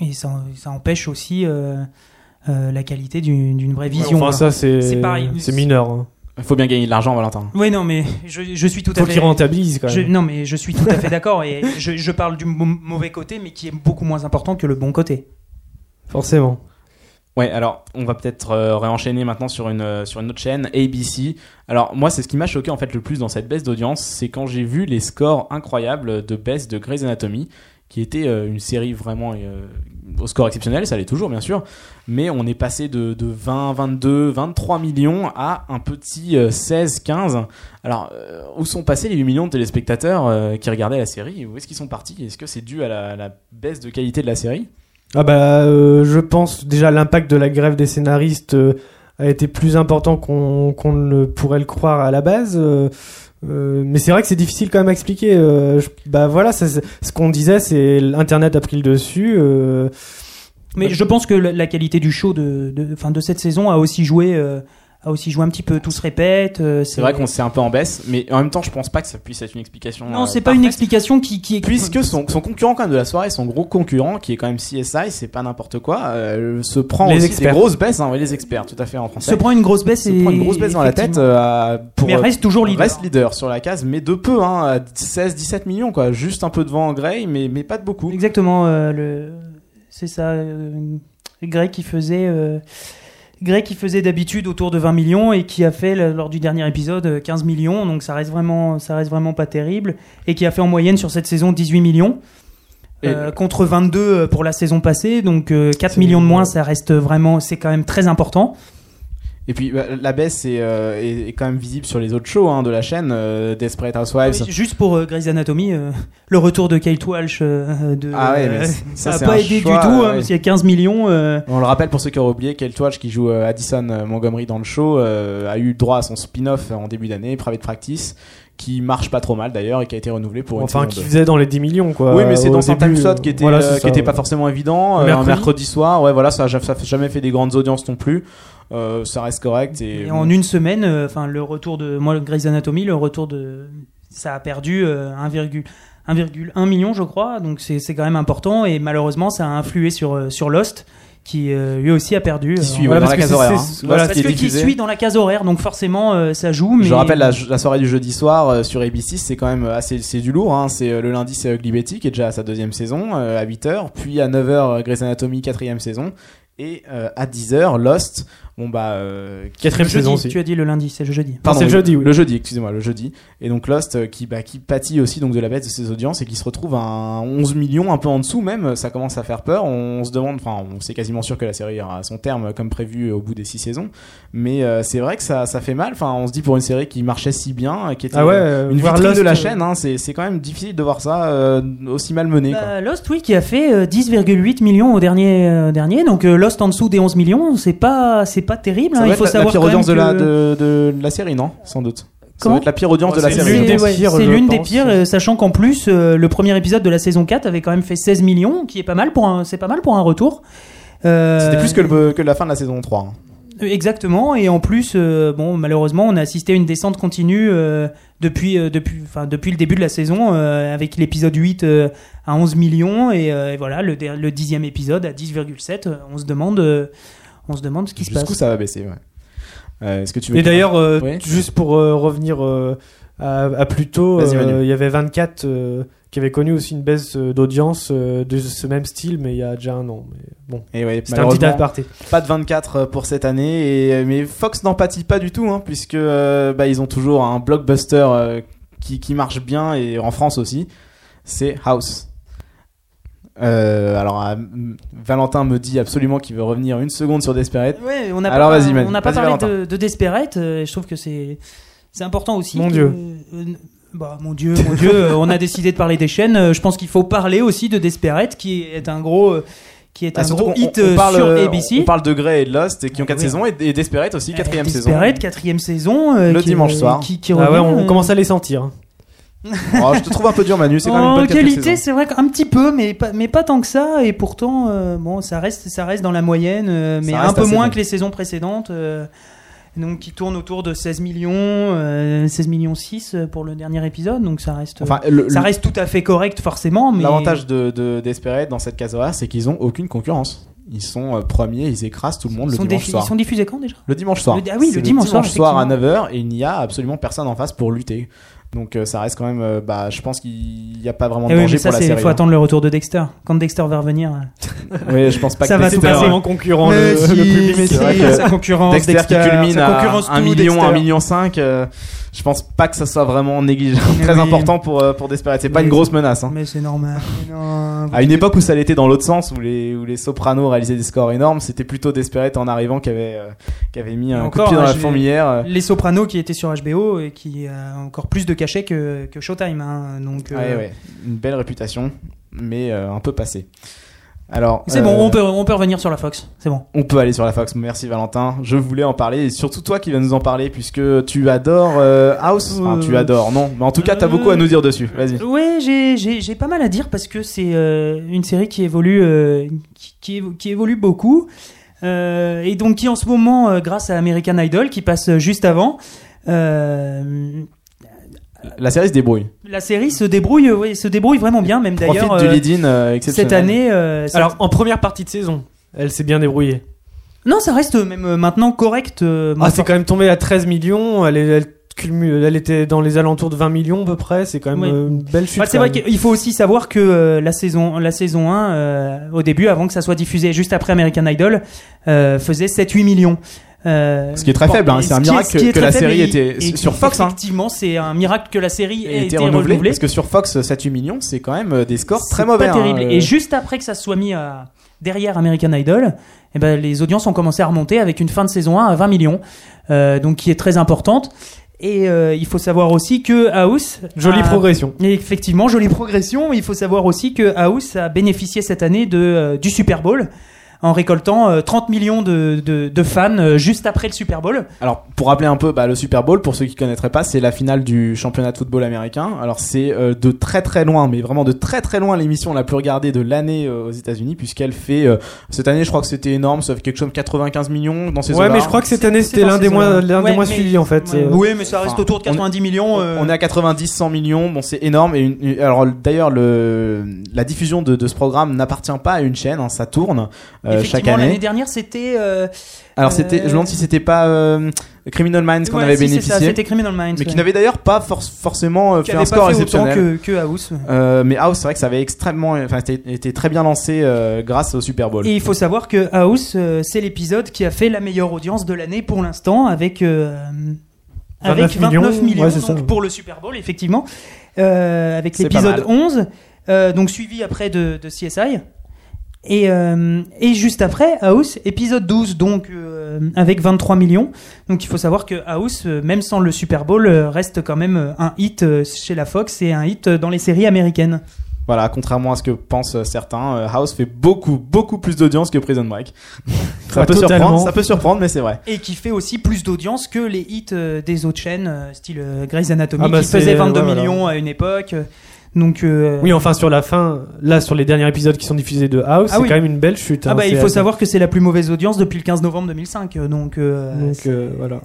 et ça, ça empêche aussi euh, euh, la qualité d'une d'une vraie vision Enfin, quoi. ça c'est C'est pareil. c'est mineur. hein. Il faut bien gagner de l'argent, Valentin. oui non mais je, je suis tout à Faut fait qu'ils rentabilisent quand Je- même. non, mais je suis tout à fait d'accord et je, je parle du mau- mauvais côté, mais qui est beaucoup moins important que le bon côté. Forcément. Ouais, alors on va peut-être euh, réenchaîner maintenant sur une euh, sur une autre chaîne, ABC. Alors moi, c'est ce qui m'a choqué en fait le plus dans cette baisse d'audience, c'est quand j'ai vu les scores incroyables de baisse de Grey's Anatomy, qui était euh, une série vraiment euh, au score exceptionnel, ça l'est toujours bien sûr, mais on est passé de, de 20, 22, 23 millions à un petit euh, 16, 15. Alors euh, où sont passés les 8 millions de téléspectateurs euh, qui regardaient la série? Où est-ce qu'ils sont partis? Est-ce que c'est dû à la, baisse de qualité de la série? Ah bah, euh, je pense déjà l'impact de la grève des scénaristes euh, a été plus important qu'on ne pourrait le croire à la base. euh, euh, mais c'est vrai que c'est difficile quand même à expliquer. euh, bah voilà, ça, ce qu'on disait, c'est l'internet a pris le dessus. euh, Mais je pense que la, la qualité du show de, de, fin, de cette saison a aussi joué, euh, a aussi joué un petit peu. Tout se répète. euh, C'est vrai qu'on s'est un peu en baisse, mais en même temps, je pense pas que ça puisse être une explication. Non, euh, c'est pas une explication qui, qui est. Puisque son, son concurrent quand même de la soirée, son gros concurrent, qui est quand même CSI, c'est pas n'importe quoi, euh, se prend Les aussi experts. des grosses baisses, hein, les experts, tout à fait en français. se prend une grosse baisse Se et. prend une grosse baisse dans la tête euh, pour Mais reste toujours leader. reste leader sur la case, mais de peu, hein, à 16-17 millions quoi, juste un peu devant Grey, mais mais pas de beaucoup. Exactement. euh, le... C'est ça. Greg qui faisait. Euh... Greg qui faisait d'habitude autour de 20 millions et qui a fait lors du dernier épisode euh, 15 millions, donc ça reste vraiment, ça reste vraiment pas terrible, et qui a fait en moyenne sur cette saison 18 millions. Euh, contre 22 pour la saison passée, donc euh, 4 C'est- millions de moins, ça reste vraiment, c'est quand même très important. Et puis bah, la baisse est, euh, est, est quand même visible sur les autres shows hein, de la chaîne, euh, Desperate Housewives. Oui, Juste pour euh, Grey's Anatomy, euh, le retour de Kate Walsh, euh, de, Ah ouais, euh, ça, n'a pas un aidé choix, du tout, hein, ouais. parce qu'il y a 15 millions. euh, On le rappelle pour ceux qui auraient oublié, Kate Walsh qui joue euh, Addison euh, Montgomery dans le show euh, a eu droit à son spin-off en début d'année, Private Practice, qui marche pas trop mal d'ailleurs et qui a été renouvelé pour une Enfin, qui 2. faisait dans les 10 millions, quoi. Oui, mais c'est dans un time slot euh, qui était, voilà, euh, qui était ouais. pas forcément évident. euh, un Mercredi. soir, ouais, voilà, ça, ça fait jamais fait des grandes audiences non plus. Euh, ça reste correct. Et, Et en une semaine, euh, enfin le retour de moi, Grey's Anatomy, le retour de ça a perdu euh, 1,1 1,1 million, je crois. Donc c'est quand même important et malheureusement ça a influé sur euh, sur Lost qui euh, lui aussi a perdu. qui euh, suit voilà, dans la case horaire. hein. voilà, parce qui que qui suit dans la case horaire, donc forcément euh, ça joue. Mais Je rappelle la, la soirée du jeudi soir euh, sur ABC, c'est quand même assez c'est du lourd. Hein. C'est euh, le lundi, c'est Ugly Betty qui est déjà à sa deuxième saison euh, à 8h, puis à 9h euh, Grey's Anatomy quatrième saison et euh, à 10h Lost. Bon bah euh, qui- Quatrième jeudi, saison aussi. tu as dit le lundi, c'est le jeudi. Pardon, c'est le jeudi, oui. Le jeudi, excusez-moi, le jeudi. Et donc Lost euh, qui, bah, qui pâtit aussi donc de la baisse de ses audiences et qui se retrouve à un 11 millions, un peu en dessous même. Ça commence à faire peur. On se demande, enfin, on c'est quasiment sûr que la série ira à son terme comme prévu au bout des six saisons. Mais euh, c'est vrai que ça, ça fait mal. Enfin, on se dit pour une série qui marchait si bien, qui était Ah ouais, euh, une vitrine Lost, de la euh, chaîne, hein, c'est, c'est quand même difficile de voir ça euh, aussi mal mené. Bah, Lost, oui, qui a fait euh, 10,8 millions au dernier euh, dernier. Donc euh, Lost en dessous des 11 millions, c'est pas c'est pas terrible. Ça hein. Il faut être la, la savoir pire quand audience de la, de, de la série, non? Sans doute. Ça doit être la pire audience Oh, de la c'est série. l'une C'est des ouais, pires, c'est je l'une des pires, euh, sachant qu'en plus euh, le premier épisode de la saison 4 avait quand même fait 16 millions, qui est pas mal pour un, c'est pas mal pour un retour. Euh, C'était plus que, le, que la fin de la saison 3. hein. Exactement, et en plus, euh, bon, malheureusement, on a assisté à une descente continue euh, depuis, euh, depuis, enfin, depuis le début de la saison, euh, avec l'épisode 8 euh, à 11 millions, et, euh, et voilà, le, le dixième épisode à 10,7. euh, On se demande, euh, on se demande ce qui se Jusqu'où passe. ça va baisser, ouais. Euh, est-ce que tu veux Et d'ailleurs, euh, Oui. juste pour euh, revenir euh, à, à plus tôt, euh, il y avait 24 euh, qui avaient connu aussi une baisse euh, d'audience euh, de ce même style, mais il y a déjà un an. Mais bon, Et ouais, c'était un petit aparté. pas de 24 pour cette année. Et, mais Fox n'en pâtit pas du tout, hein, puisque euh, bah, ils ont toujours un blockbuster euh, qui, qui marche bien et en France aussi. C'est House. Euh, alors, euh, Valentin me dit absolument qu'il veut revenir une seconde sur Desperate. Ouais, on n'a Alors, vas-y, on n'a pas parlé Valentin. de, de Desperate. euh, je trouve que c'est c'est important aussi. Mon que- Dieu. euh, bah, mon Dieu, mon Dieu, euh, on a décidé de parler des chaînes. euh, Je pense qu'il faut parler aussi de Desperate, qui est un gros, euh, qui est Bah, un gros hit on, parle, sur ABC. On parle de Grey et de Lost, et qui ont 4 Oui. saisons, et, et Desperate aussi, quatrième Euh, saison. Desperate, quatrième saison. euh, Le qui- dimanche soir. Qui, qui Ah ouais, on euh, commence à les sentir. Oh, je te trouve un peu dur, Manu. C'est quand même une en bonne quatrième qualité, c'est vrai qu'un petit peu, mais pas, mais pas tant que ça. Et pourtant, euh, bon, ça reste, ça reste dans la moyenne, euh, mais un peu moins bon. que les saisons précédentes. Euh, donc, qui tourne autour de 16 millions, euh, 16 millions 6 pour le dernier épisode. Donc, ça reste, Enfin, le- ça le- reste tout à fait correct, forcément. Mais L'avantage de, dans cette case horaire, c'est qu'ils ont aucune concurrence. Ils sont euh, premiers, ils écrasent tout le monde ils le sont, dimanche soir. ils sont diffusés quand déjà? Le dimanche soir. Le- ah oui, C'est le dimanche soir, soir à effectivement. 9h et il n'y a absolument personne en face pour lutter. Donc euh, ça reste quand même. euh, bah, je pense qu'il n'y a pas vraiment de Eh oui, danger mais ça, pour la série. faut attendre le retour de Dexter. Quand Dexter va revenir, euh, Oui, je pense pas Ça que va tout Dexter, passer. en concurrent Mais le, si, le public. mais c'est si, vrai que sa concurrence, Dexter, Dexter, qui culmine à concurrence 1 tout, million, Dexter. 1 million 5. euh, je pense pas que ça soit vraiment négligeable, très Oui. important pour euh, pour Desperate. C'est pas une grosse menace. Hein. Mais c'est normal. Mais non, À une époque où ça l'était dans l'autre sens, où les, où les Sopranos réalisaient des scores énormes, c'était plutôt Desperate en arrivant qui avait, euh, qui avait mis un coup de encore, pied dans hein, la fourmilière. euh. Les Sopranos qui étaient sur HBO et qui a encore plus de cachet que, que Showtime. hein. Donc, euh, Ouais, ouais. Une belle réputation, mais euh, un peu passée. Alors, C'est euh, bon, on peut, on peut revenir sur la Fox. C'est bon. on peut aller sur la Fox. Merci Valentin. Je voulais en parler et surtout toi qui vas nous en parler puisque tu adores euh, House. Enfin, tu Euh, adores, non. Mais en tout cas, t'as euh, beaucoup à nous dire dessus. Vas-y. Ouais, j'ai- j'ai j'ai pas mal à dire parce que c'est euh, une série qui évolue, euh, qui, qui évo- qui évolue beaucoup. Euh, et donc qui en ce moment, euh, grâce à American Idol, qui passe juste avant, euh, La série se débrouille. la série se débrouille, oui, se débrouille vraiment bien, même d'ailleurs. Profite du euh, lead-in euh, exceptionnel. cette année, euh, cette- Alors, en première partie de saison, elle s'est bien débrouillée. non, ça reste même euh, maintenant correct. euh, Ah, c'est quand même tombé à 13 millions. Elle, est- elle, elle était dans les alentours de 20 millions à peu près. C'est quand même Oui. euh, une belle chute. Ouais, c'est quand vrai même. qu'il faut aussi savoir que euh, la saison la saison 1 euh, au début avant que ça soit diffusé juste après American Idol euh, faisait 7 8 millions. Euh, Ce qui est très bon, faible, hein, c'est un ce miracle est que la série était sur Fox, hein. Effectivement, c'est un miracle que la série ait été renouvelée renouvelée. parce que sur Fox 7-8 millions c'est quand même euh, des scores très mauvais Pas terrible. hein, euh. Et juste après que ça se soit mis à- derrière American Idol, eh ben, les audiences ont commencé à remonter avec une fin de saison 1 à 20 millions, euh, donc qui est très importante. Et euh, il faut savoir aussi que House. Jolie a- progression. Effectivement, jolie progression. Il faut savoir aussi que House a bénéficié cette année de, du Super Bowl en récoltant euh, 30 millions de, de- de fans euh, juste après le Super Bowl. Alors, pour rappeler un peu, bah, le Super Bowl, pour ceux qui connaîtraient pas, c'est la finale du championnat de football américain. Alors, c'est euh, de très très loin, mais vraiment de très très loin l'émission la plus regardée de l'année euh, aux États-Unis, puisqu'elle fait euh, cette année, je crois que c'était énorme, ça fait quelque chose comme 95 millions dans ces Ouais, mais je crois que cette année c'était l'un des moins, zones-là. l'un des Ouais, mais- suivis en fait. Ouais. Euh, oui, mais ça reste enfin, autour de on est- 90 millions. euh, On est à 90, 100 millions, bon c'est énorme. Et une- une- alors d'ailleurs le la diffusion de, de ce programme n'appartient pas à une chaîne, hein, ça tourne euh, chaque Effectivement, l'année année. dernière, c'était. euh, Alors c'était, euh, je me demande si c'était pas euh, Criminal Minds qu'on ouais, avait si, c'est ça, bénéficié, C'était Criminal Minds. mais qui n'avait d'ailleurs pas for- forcément euh, Qui fait un score pas fait autant exceptionnel. que, que House. Euh, mais House, c'est vrai que ça avait extrêmement, enfin, été, été très bien lancé euh, grâce au Super Bowl. Et il faut savoir que House, euh, c'est l'épisode qui a fait la meilleure audience de l'année pour l'instant, avec, euh, 29 avec 29 millions, millions, ouais, c'est donc, ça. pour le Super Bowl, effectivement, euh, avec l'épisode mal. 11, euh, donc suivi après de, de CSI. Et, euh, et juste après, House, épisode 12, donc euh, avec 23 millions. Donc il faut savoir que House, euh, même sans le Super Bowl, euh, reste quand même un hit chez la Fox et un hit dans les séries américaines. Voilà, contrairement à ce que pensent certains, House fait beaucoup, beaucoup plus d'audience que Prison Break. ça Ouais, peut totalement. surprendre, ça peut surprendre, mais c'est vrai. Et qui fait aussi plus d'audience que les hits des autres chaînes, style Grey's Anatomy, Ah bah qui faisait 22 ouais, voilà. millions à une époque. Donc, euh, Oui, enfin sur la fin, là sur les derniers épisodes qui sont diffusés de House, Ah c'est oui. quand même une belle chute. ah hein, bah, il faut assez- savoir que c'est la plus mauvaise audience depuis le 15 novembre 2005. euh, Donc, euh, Donc euh, voilà.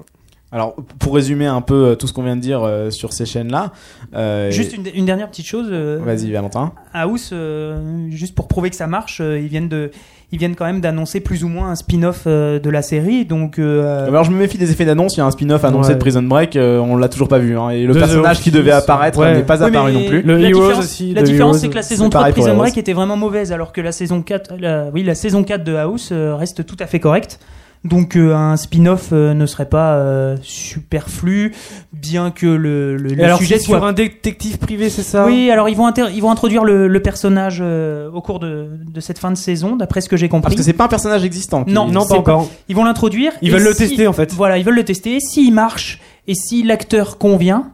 Alors, pour résumer un peu tout ce qu'on vient de dire euh, sur ces chaînes-là, euh, juste une, une dernière petite chose. euh, Vas-y, Valentin. House, euh, juste pour prouver que ça marche, euh, ils viennent de, ils viennent quand même d'annoncer plus ou moins un spin-off euh, de la série. Donc, euh, Alors, je me méfie des effets d'annonce. Il y a un spin-off annoncé Ouais. de Prison Break. euh, on l'a toujours pas vu. hein, et le De The personnage qui devait apparaître ouais. n'est pas Oui, apparu non plus. Le la Heroes aussi, la The différence, c'est que la saison 3 de Prison. Break était vraiment mauvaise, alors que la saison 4, la- oui, la saison 4 de House euh, reste tout à fait correcte. Donc euh, un spin-off euh, ne serait pas euh, superflu, bien que le, le, le alors sujet sur soit. un détective privé, c'est ça? Oui, alors ils vont, inter- ils vont introduire le, le personnage euh, au cours de, de cette fin de saison, d'après ce que j'ai compris. Parce que c'est pas un personnage existant. Non, Non, pas encore. Ils vont l'introduire. Ils veulent le tester en fait. Voilà, ils veulent le tester. S'il marche et si l'acteur convient,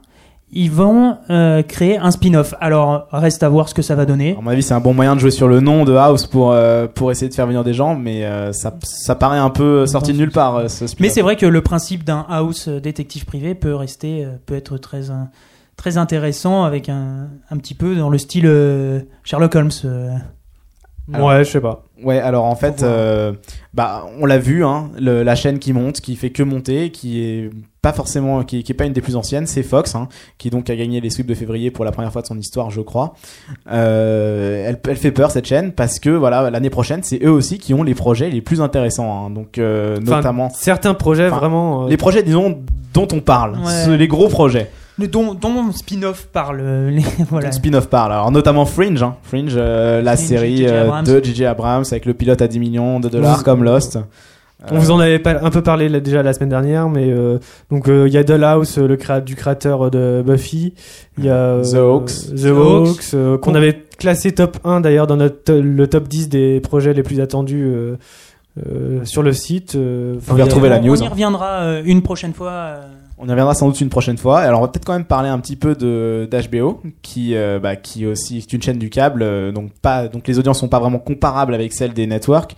ils vont euh, créer un spin-off. Alors, reste à voir ce que ça va donner. À mon avis, c'est un bon moyen de jouer sur le nom de House pour euh, pour essayer de faire venir des gens, mais euh, ça ça paraît un peu sorti de nulle part. ce spin-off. Mais c'est vrai que le principe d'un house détective privé peut rester, peut être très, très intéressant avec un, un petit peu dans le style euh, Sherlock Holmes. euh. Alors- Ouais, je sais pas. Ouais, alors en fait, euh, bah, on l'a vu, hein, le- la chaîne qui monte, qui fait que monter, qui est pas forcément, qui, qui est pas une des plus anciennes, c'est Fox, hein, qui donc a gagné les sweeps de février pour la première fois de son histoire, je crois. Euh, elle, elle fait peur cette chaîne parce que voilà, l'année prochaine, c'est eux aussi qui ont les projets les plus intéressants, hein, donc euh, Enfin, notamment certains projets vraiment. euh, les projets, disons, dont on parle, Ouais. les gros projets. Le dont, dont spin-off parle. les- voilà. Spin-off parle. Alors notamment Fringe, hein. Fringe, euh, la Fringe, série de J.J. Abrams avec le pilote à 10 millions de dollars comme Lost. On vous en avait pas- un peu parlé là, déjà la semaine dernière, mais euh, donc euh, il y a Dollhouse, euh, le créa du créateur de Buffy. Il y a euh, The Hawks. The Hawks, euh, qu'on avait classé top 1 d'ailleurs dans notre le top 10 des projets les plus attendus euh, euh, sur le site. euh, enfin, pouvez il y a- retrouver la on, news, On y reviendra euh, une prochaine fois. euh, On y reviendra sans doute une prochaine fois. Alors on va peut-être quand même parler un petit peu de d'HBO, qui euh, bah, qui aussi est une chaîne du câble, euh, donc pas donc les audiences sont pas vraiment comparables avec celles des networks.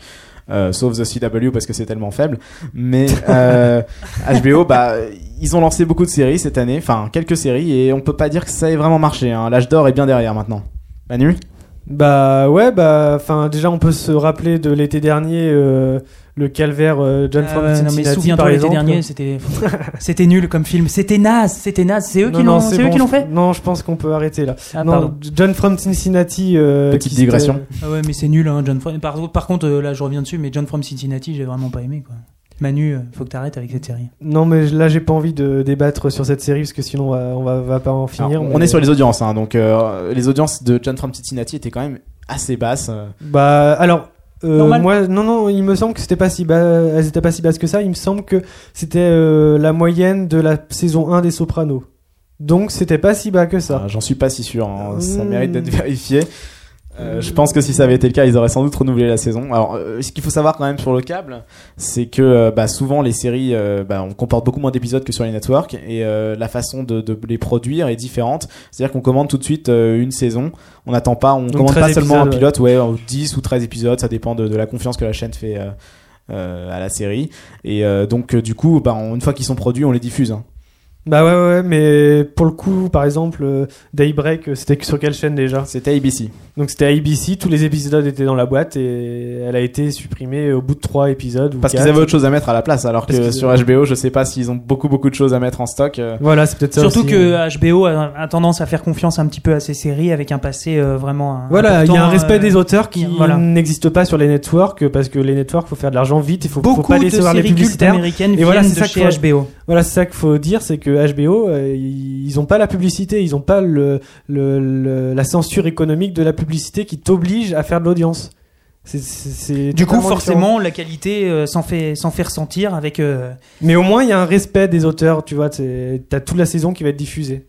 Euh, sauf The CW parce que c'est tellement faible. Mais euh, HBO, bah, ils ont lancé beaucoup de séries cette année, enfin quelques séries, et on peut pas dire que ça ait vraiment marché. Hein. L'âge d'or est bien derrière maintenant. Manu? Bah ouais, bah enfin déjà on peut se rappeler de l'été dernier euh, le calvaire euh, John Ah from ouais, non, mais Cincinnati souviens-toi l'été dernier, c'était c'était nul comme film. C'était naze, c'était naze. C'est eux Non, qui l'ont, c'est c'est eux bon, qui l'ont je- fait. Non, je pense qu'on peut arrêter là. Ah, non, pardon. John from Cincinnati. euh, Petite digression. Ah ouais, mais c'est nul, hein, John. From- Par, par contre, euh, là, je reviens dessus, mais John from Cincinnati, j'ai vraiment pas aimé, quoi. Manu, euh, faut que t'arrêtes avec cette série. Non, mais là j'ai pas envie de débattre sur cette série parce que sinon on va, on va, va pas en finir. Alors, mais- On est sur les audiences, hein, donc euh, les audiences de John from Cincinnati étaient quand même assez basses. euh. Bah alors Euh, Normal. moi, non, non, il me semble que c'était pas si bas, elles étaient pas si basses que ça. Il me semble que c'était euh, la moyenne de la saison 1 des Sopranos. Donc c'était pas si bas que ça. Ah, J'en suis pas si sûr, hein. ça Hmm. mérite d'être vérifié. Euh, je pense que si ça avait été le cas, ils auraient sans doute renouvelé la saison. Alors, euh, ce qu'il faut savoir quand même sur le câble, c'est que euh, bah, souvent les séries, bah, on comporte beaucoup moins d'épisodes que sur les networks, et euh, la façon de, de les produire est différente. C'est-à-dire qu'on commande tout de suite une saison, on n'attend pas, on commande 13 pas seulement un ouais. pilote, ouais, euh, 10 ou 13 épisodes, ça dépend de, de la confiance que la chaîne fait euh, euh, à la série. Et euh, donc, euh, du coup, bah, on- une fois qu'ils sont produits, on les diffuse. hein. Bah ouais, ouais, ouais, mais pour le coup, par exemple, euh, Daybreak, euh, c'était sur quelle chaîne déjà? C'était ABC. Donc c'était ABC, tous les épisodes étaient dans la boîte et elle a été supprimée au bout de trois épisodes. ou Parce qu'ils avaient autre chose à mettre à la place, alors que sur HBO, je sais pas s'ils ont beaucoup beaucoup de choses à mettre en stock. euh. Voilà, c'est peut-être ça. Surtout aussi. que HBO a, a tendance à faire confiance un petit peu à ces séries avec un passé euh, vraiment. Voilà, il y a un respect euh, des auteurs qui voilà. n'existe pas sur les networks parce que les networks, faut faire de l'argent vite, il faut, faut Beaucoup pas de laisser voir les publicitaires. américaines Et voilà, c'est ça faut- HBO. Voilà, c'est ça qu'il faut dire, c'est que HBO, euh, ils ont pas la publicité, ils ont pas le, le, le- la censure économique de la publicité qui t'oblige à faire de l'audience. C'est- C'est c'est Du coup, différent. forcément, la qualité euh, s'en fait, s'en fait ressentir avec. euh, Mais au moins, il y a un respect des auteurs, tu vois. T'as toute la saison qui va être diffusée.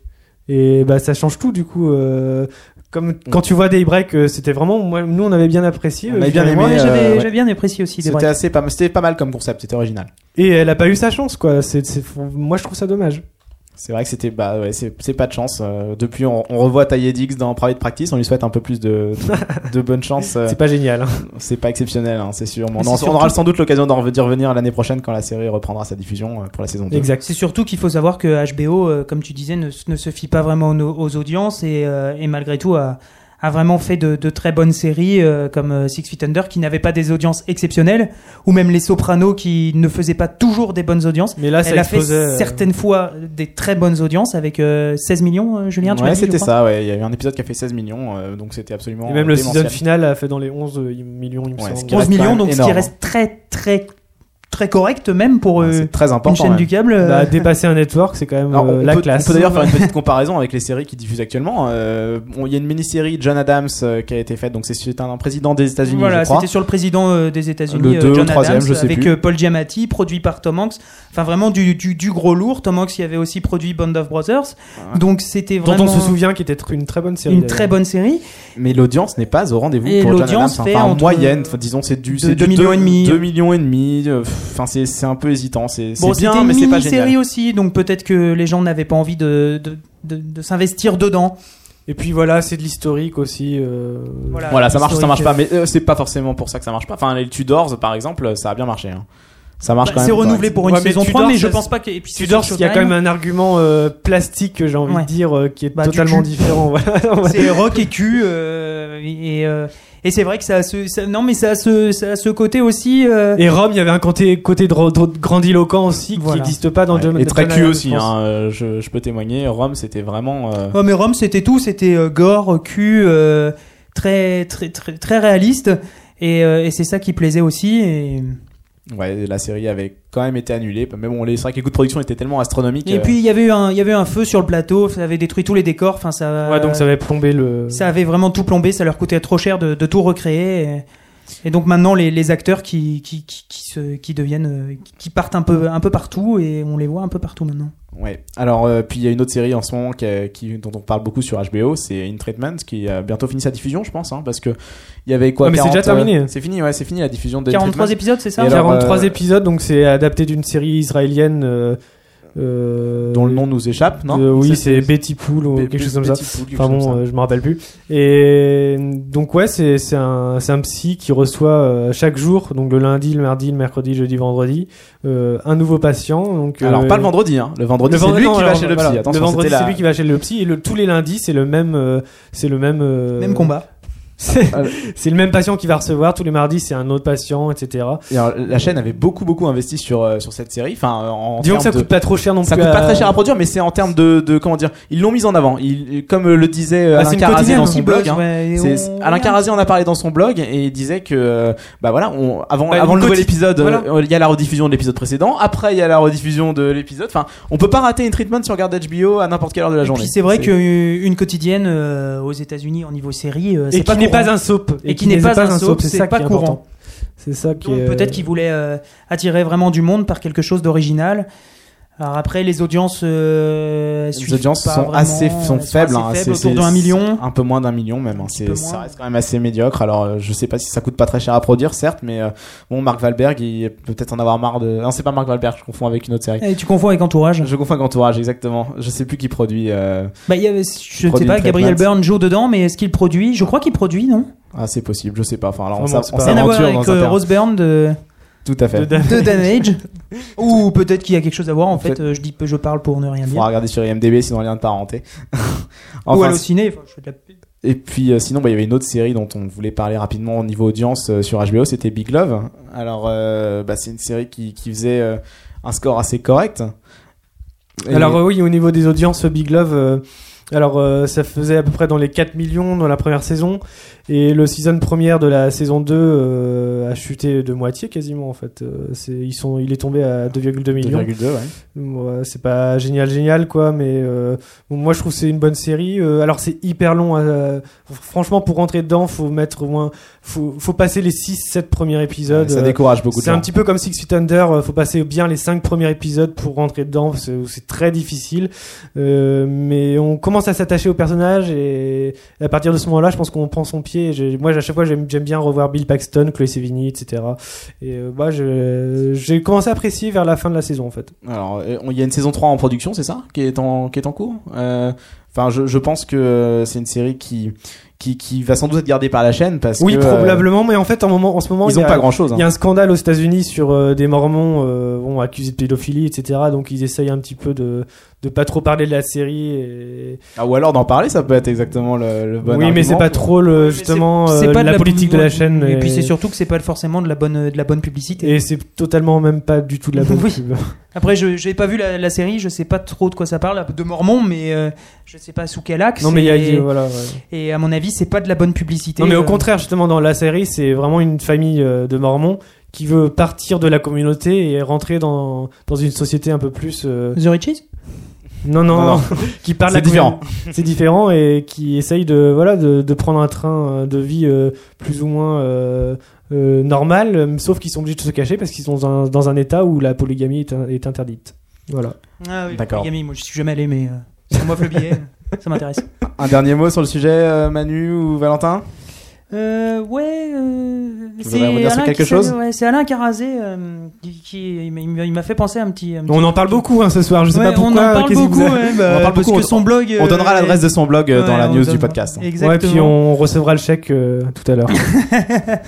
Et bah, ça change tout, du coup. euh, comme quand tu vois Daybreak, c'était vraiment. Moi, nous, on avait bien apprécié. On avait bien aimé, moi. Euh, j'avais ouais. j'avais bien apprécié aussi C'était assez pas, c'était pas mal comme concept, c'était original. Et elle a pas eu sa chance, quoi. C'est, c'est- moi, je trouve ça dommage. C'est vrai que c'était bah ouais, c'est pas de chance. euh, depuis, on, on revoit Taïe Dix dans Private Practice, on lui souhaite un peu plus de de, de bonne chance. euh, C'est pas génial. hein. c'est pas exceptionnel, hein, c'est sûr. Mais on, en- on aura sans doute l'occasion d'en d'y revenir l'année prochaine quand la série reprendra sa diffusion euh, pour la saison 2. Exact. C'est surtout qu'il faut savoir que HBO, euh, comme tu disais, ne, ne se fie pas vraiment aux, aux audiences et, euh, et malgré tout a, a vraiment fait de, de très bonnes séries euh, comme euh, Six Feet Under qui n'avaient pas des audiences exceptionnelles ou même Les Sopranos qui ne faisaient pas toujours des bonnes audiences. Mais là, ça Elle a fait euh, certaines fois des très bonnes audiences avec euh, 16 millions, euh, Julien, tu Ouais, c'était ça, ouais. Il y a eu un épisode qui a fait 16 millions, euh, donc c'était absolument. Et même le démentiel. season final a fait dans les 11 millions, il me Ouais, ce semble. qui 11 reste quand millions, donc ce qui reste très très très correct même pour Ouais, euh, très une chaîne même. du câble. euh, Bah, dépasser un network, c'est quand même Alors, euh, la peut, classe. on peut d'ailleurs faire une petite comparaison avec les séries qui diffusent actuellement. Euh, Il y a une mini-série John Adams euh, qui a été faite, donc c'est- c'est un, président des États-Unis, Voilà, je crois. c'était sur le président euh, des États-Unis, Le euh, deux ou John troisième, Adams, je sais avec plus. Paul Giamatti, produit par Tom Hanks. Enfin, vraiment du, du, du gros lourd. Tom Hanks y avait aussi produit Band of Brothers. Ouais. Donc, c'était Dont vraiment on se souvient qui était une très bonne série. une très bonne série. Mais l'audience n'est pas au rendez-vous Et pour John l'audience Adams. fait Enfin, en moyenne, disons, c'est du, de- c'est deux du millions deux- et demi. deux millions et demi. Euh, Enfin, c'est c'est un peu hésitant. C'est Bon, c'est bien, mais une c'est pas génial. aussi, donc peut-être que les gens n'avaient pas envie de, de, de, de s'investir dedans. Et puis voilà, c'est de l'historique aussi. euh, Voilà. Voilà, ça marche, ça marche pas, mais euh, c'est pas forcément pour ça que ça marche pas. Enfin, les Tudors, par exemple, ça a bien marché. hein. Ça marche Bah, quand même. c'est renouvelé pour une Ouais, mais saison Tudor, 3, mais je pense pas que. Et puis Tudor, il y a quand même un argument euh, plastique, j'ai envie Ouais. de dire, euh, qui est Bah, totalement différent. Voilà. C'est rock et cul euh, et euh, et c'est vrai que ça a ce ça- non mais ça a ce ça a ce côté aussi euh, Et Rome, il y avait un côté, côté dro- grandiloquent aussi Voilà. qui n'existe pas dans Ouais, John et très cul aussi, je hein, euh, je, je peux témoigner. Rome, c'était vraiment. euh, Oh mais Rome c'était tout, c'était euh, gore, cul, euh, très très très très réaliste et, euh, et c'est ça qui plaisait aussi. Et, Ouais, la série avait quand même été annulée. Mais bon, les- c'est vrai que les coûts de production étaient tellement astronomiques. et euh, puis il y avait eu un il y avait eu un feu sur le plateau, ça avait détruit tous les décors. Enfin ça. Ouais, donc ça avait plombé le. ça avait vraiment tout plombé, ça leur coûtait trop cher de, de tout recréer. Et, et donc maintenant les, les acteurs qui qui, qui, qui se, qui deviennent euh, qui partent un peu un peu partout et on les voit un peu partout maintenant. Ouais. Alors, euh, puis il y a une autre série en ce moment qui, a- qui- dont on parle beaucoup sur HBO, c'est In Treatment, qui a bientôt fini sa diffusion, je pense, hein, parce que il y avait quoi Ouais, mais c'est 40, déjà terminé. euh, C'est fini, ouais, c'est fini la diffusion de In 43 Treatment. épisodes, c'est ça? Et alors, 43 euh, épisodes, donc c'est adapté d'une série israélienne. Euh, euh, dont le nom nous échappe, non de- oui, c'est Betty Pool ou quelque chose comme ça. Betty Pool, quelque Enfin bon, euh, je me rappelle plus. Et donc ouais, c'est c'est un c'est un psy qui reçoit euh, chaque jour, donc le lundi, le mardi, le mercredi, jeudi, vendredi, euh, un nouveau patient. Donc Alors, euh, pas le vendredi, hein. Le vendredi, c'est lui non, qui va chez le voilà. psy. Attention, le vendredi, la- c'est lui qui va chez le psy et le, tous les lundis, c'est le même euh, c'est le même euh, Même combat. C'est Ah, c'est le même patient qui va recevoir tous les mardis, c'est un autre patient, etc. Et alors, la chaîne avait beaucoup, beaucoup investi sur, euh, sur cette série. Enfin, euh, en Disons que ça de- coûte pas trop cher non Ça plus. coûte pas très cher à produire, mais c'est en termes de, de comment dire, ils l'ont mise en avant. Il, comme euh, le disait euh, Ah, Alain Carazé dans son blog. buzz, hein. ouais, on- Alain Carazé en a parlé dans son blog et il disait que bah voilà, on, avant, Bah, avant le nouvel épisode, voilà. il y a la rediffusion de l'épisode précédent. Après, il y a la rediffusion de l'épisode. Enfin, on peut pas rater une treatment si on regarde HBO à n'importe quelle heure de la Et journée. puis c'est vrai qu'une quotidienne euh, aux États-unis en niveau série, euh, c'est pas n'est pas un soap et qui n'est pas un soap, c'est ça pas qui est courant. important. C'est ça qui peut-être qu'ils voulaient euh, attirer vraiment du monde par quelque chose d'original. Alors après, les audiences, euh, Les audiences pas sont vraiment, assez sont faibles, assez hein, faibles, c'est- autour d'un million. un peu moins d'un million même. hein, c'est- ça reste quand même assez médiocre. Alors euh, je sais pas si ça coûte pas très cher à produire, certes, mais euh, bon, Mark Wahlberg, il peut peut-être en avoir marre de. Non, c'est pas Mark Wahlberg, je confonds avec une autre série. Et tu confonds avec Entourage. Je confonds avec Entourage, exactement. Je sais plus qui produit. euh, Bah, il y avait, je sais pas, Gabriel Byrne joue dedans, mais est-ce qu'il produit? Je crois qu'il produit, non? Ah, c'est possible, je sais pas. Enfin, alors on on pas- Rien à voir s'aventure avec dans un euh, terrain. Rose Byrne de, Tout à fait. de Dan- de Damage. Ou peut-être qu'il y a quelque chose à voir. En fait, euh, je dis, je parle pour ne rien dire. Faudra regarder sur IMDb sinon rien de parenté. Ou enfin, Allociné. Enfin, je fais de la pub. Et puis euh, sinon, bah, il y avait une autre série dont on voulait parler rapidement au niveau audience euh, sur HBO, c'était Big Love. Alors, euh, bah, c'est une série qui, qui faisait euh, un score assez correct. Et- Alors euh, oui, au niveau des audiences, Big Love, euh, alors euh, ça faisait à peu près dans les 4 millions dans la première saison et le season première de la saison 2 euh, a chuté de moitié quasiment en fait. Euh, c'est ils sont il est tombé à 2,2 millions. 2,2, ouais. Ouais, c'est pas génial génial quoi mais euh, bon, moi je trouve que c'est une bonne série Euh, alors c'est hyper long à- franchement pour rentrer dedans faut mettre au moins faut, faut passer les 6 7 premiers épisodes ça décourage beaucoup c'est un petit peu comme Six Feet Under, euh, faut passer bien les cinq premiers épisodes pour rentrer dedans, c'est très difficile. Euh, mais on commence à s'attacher au personnage et à partir de ce moment-là, je pense qu'on prend son pied. Et moi, à chaque fois, j'aime bien revoir Bill Paxton, Chloé Sevigny, etc. Et euh, bah, j'ai commencé à apprécier vers la fin de la saison, en fait. Alors, euh, il y a une saison 3 en production, c'est ça Qui est en, qui est en cours? Euh, Enfin, je, je pense que c'est une série qui, qui, qui va sans doute être gardée par la chaîne parce oui, que. euh, probablement, mais en fait, en, moment, en ce moment, ils il y ont a- pas grand chose. Il y a un scandale aux États-Unis sur euh, des Mormons euh, bon, accusés de pédophilie, etc. Donc ils essayent un petit peu de de pas trop parler de la série. Et... Ah, ou alors d'en parler, ça peut être exactement le, le bon oui, mais c'est pas trop le, justement c'est- c'est euh, pas la, politique de la chaîne. Et puis c'est surtout que c'est pas forcément de la bonne, de la bonne publicité. et c'est totalement même pas du tout de la bonne Oui. pub. Après, je j'ai pas vu la, la série, je sais pas trop de quoi ça parle, de Mormon, mais euh, je sais pas sous quel axe. Non, mais il y a, et, voilà. ouais. et à mon avis, c'est pas de la bonne publicité. Non, mais au euh, contraire, justement, dans la série, c'est vraiment une famille euh, de Mormons qui veut partir de la communauté et rentrer dans dans une société un peu plus. euh, The Riches? Non, non, Non, non. qui parle C'est la différent. C'est différent et qui essaye de voilà de, de prendre un train euh, de vie euh, plus ou moins euh, euh, normal, sauf qu'ils sont obligés de se cacher parce qu'ils sont dans un, dans un état où la polygamie est, est interdite. Voilà. Ah oui, D'accord. Polygamie, moi je suis jamais allé, mais euh, si on m'offre le billet, ça m'intéresse. Un dernier mot sur le sujet, euh, Manu ou Valentin? Euh, ouais, euh, sur Alain quelque qui- chose ouais, C'est Alain Carazé euh, qui, qui- il m'a- fait penser à un petit. un petit- On en parle beaucoup hein, ce soir. Je sais Ouais, pas pourquoi. On en parle vous beaucoup, a- ouais, bah, On en parle parce beaucoup, que on- son blog. On donnera l'adresse de son blog euh, dans la news donne- du podcast. Exactement. Ouais, puis on recevra le chèque euh, tout à l'heure.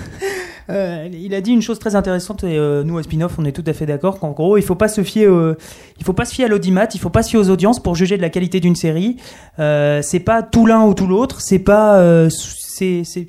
Euh, il a dit une chose très intéressante et euh, nous à Spinoff on est tout à fait d'accord qu'en gros il faut pas se fier euh, il faut pas se fier à l'audimat il faut pas se fier aux audiences pour juger de la qualité d'une série euh, c'est pas tout l'un ou tout l'autre c'est pas euh, c'est c'est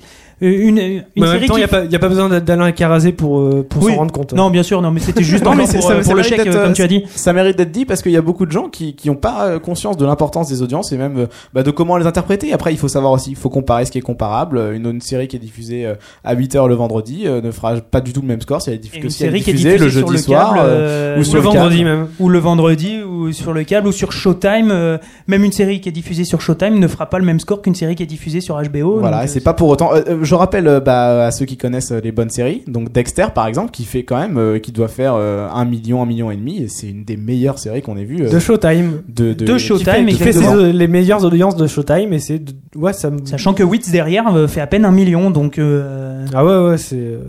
une, une en même série il qui n'y a, a pas besoin d'Alain Carazé pour, euh, pour Oui. s'en rendre compte. non bien sûr non mais c'était juste Non, mais pour, ça- euh, ça pour le chèque euh, comme euh, tu as dit Ça mérite d'être dit parce qu'il y a beaucoup de gens qui qui ont pas euh, conscience de l'importance des audiences et même euh, bah, de comment les interpréter. Après, il faut savoir aussi, il faut comparer ce qui est comparable. Euh, Une, une série qui est diffusée euh, à 8 heures le vendredi euh, ne fera pas du tout le même score si elle est, diff- Et que une si elle est série qui est diffusée diffusée le jeudi le soir. câble, euh, euh, ou sur le le vendredi câble. même. ou le vendredi ou sur le câble ou sur Showtime euh, même une série qui est diffusée sur Showtime ne fera pas le même score qu'une série qui est diffusée sur HBO Voilà, et c'est euh, pas pour autant. euh, euh, je rappelle euh, bah, à ceux qui connaissent euh, les bonnes séries, donc Dexter par exemple, qui fait quand même, euh, qui doit faire euh, un million, un million et demi, et c'est une des meilleures séries qu'on ait vues. euh, De Showtime. de, de, de Qui Showtime, fait, qui fait exactement. ses- les meilleures audiences de Showtime et c'est de- ouais ça me- Sachant que Wits derrière euh, fait à peine un million, donc euh, ah ouais ouais c'est euh,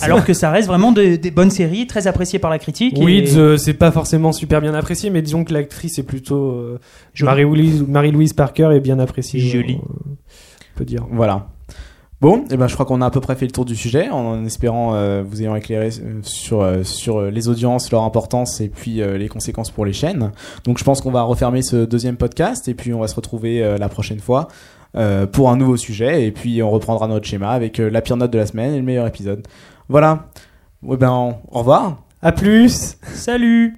alors que ça reste vraiment de- des bonnes séries, très appréciées par la critique. et- Weeds, euh, c'est pas forcément super bien apprécié, mais disons que l'actrice est plutôt euh, Jolie. Marie-Louise Marie-Louise Parker est bien appréciée. Jolie. euh, on peut dire. Voilà. Bon, et ben je crois qu'on a à peu près fait le tour du sujet, en espérant euh, vous ayant éclairé euh, sur euh, sur euh, les audiences, leur importance et puis euh, les conséquences pour les chaînes. Donc je pense qu'on va refermer ce deuxième podcast et puis on va se retrouver euh, la prochaine fois euh, pour un nouveau sujet et puis on reprendra notre schéma avec euh, la pire note de la semaine et le meilleur épisode. Voilà. Ouais ben au revoir. À plus. Salut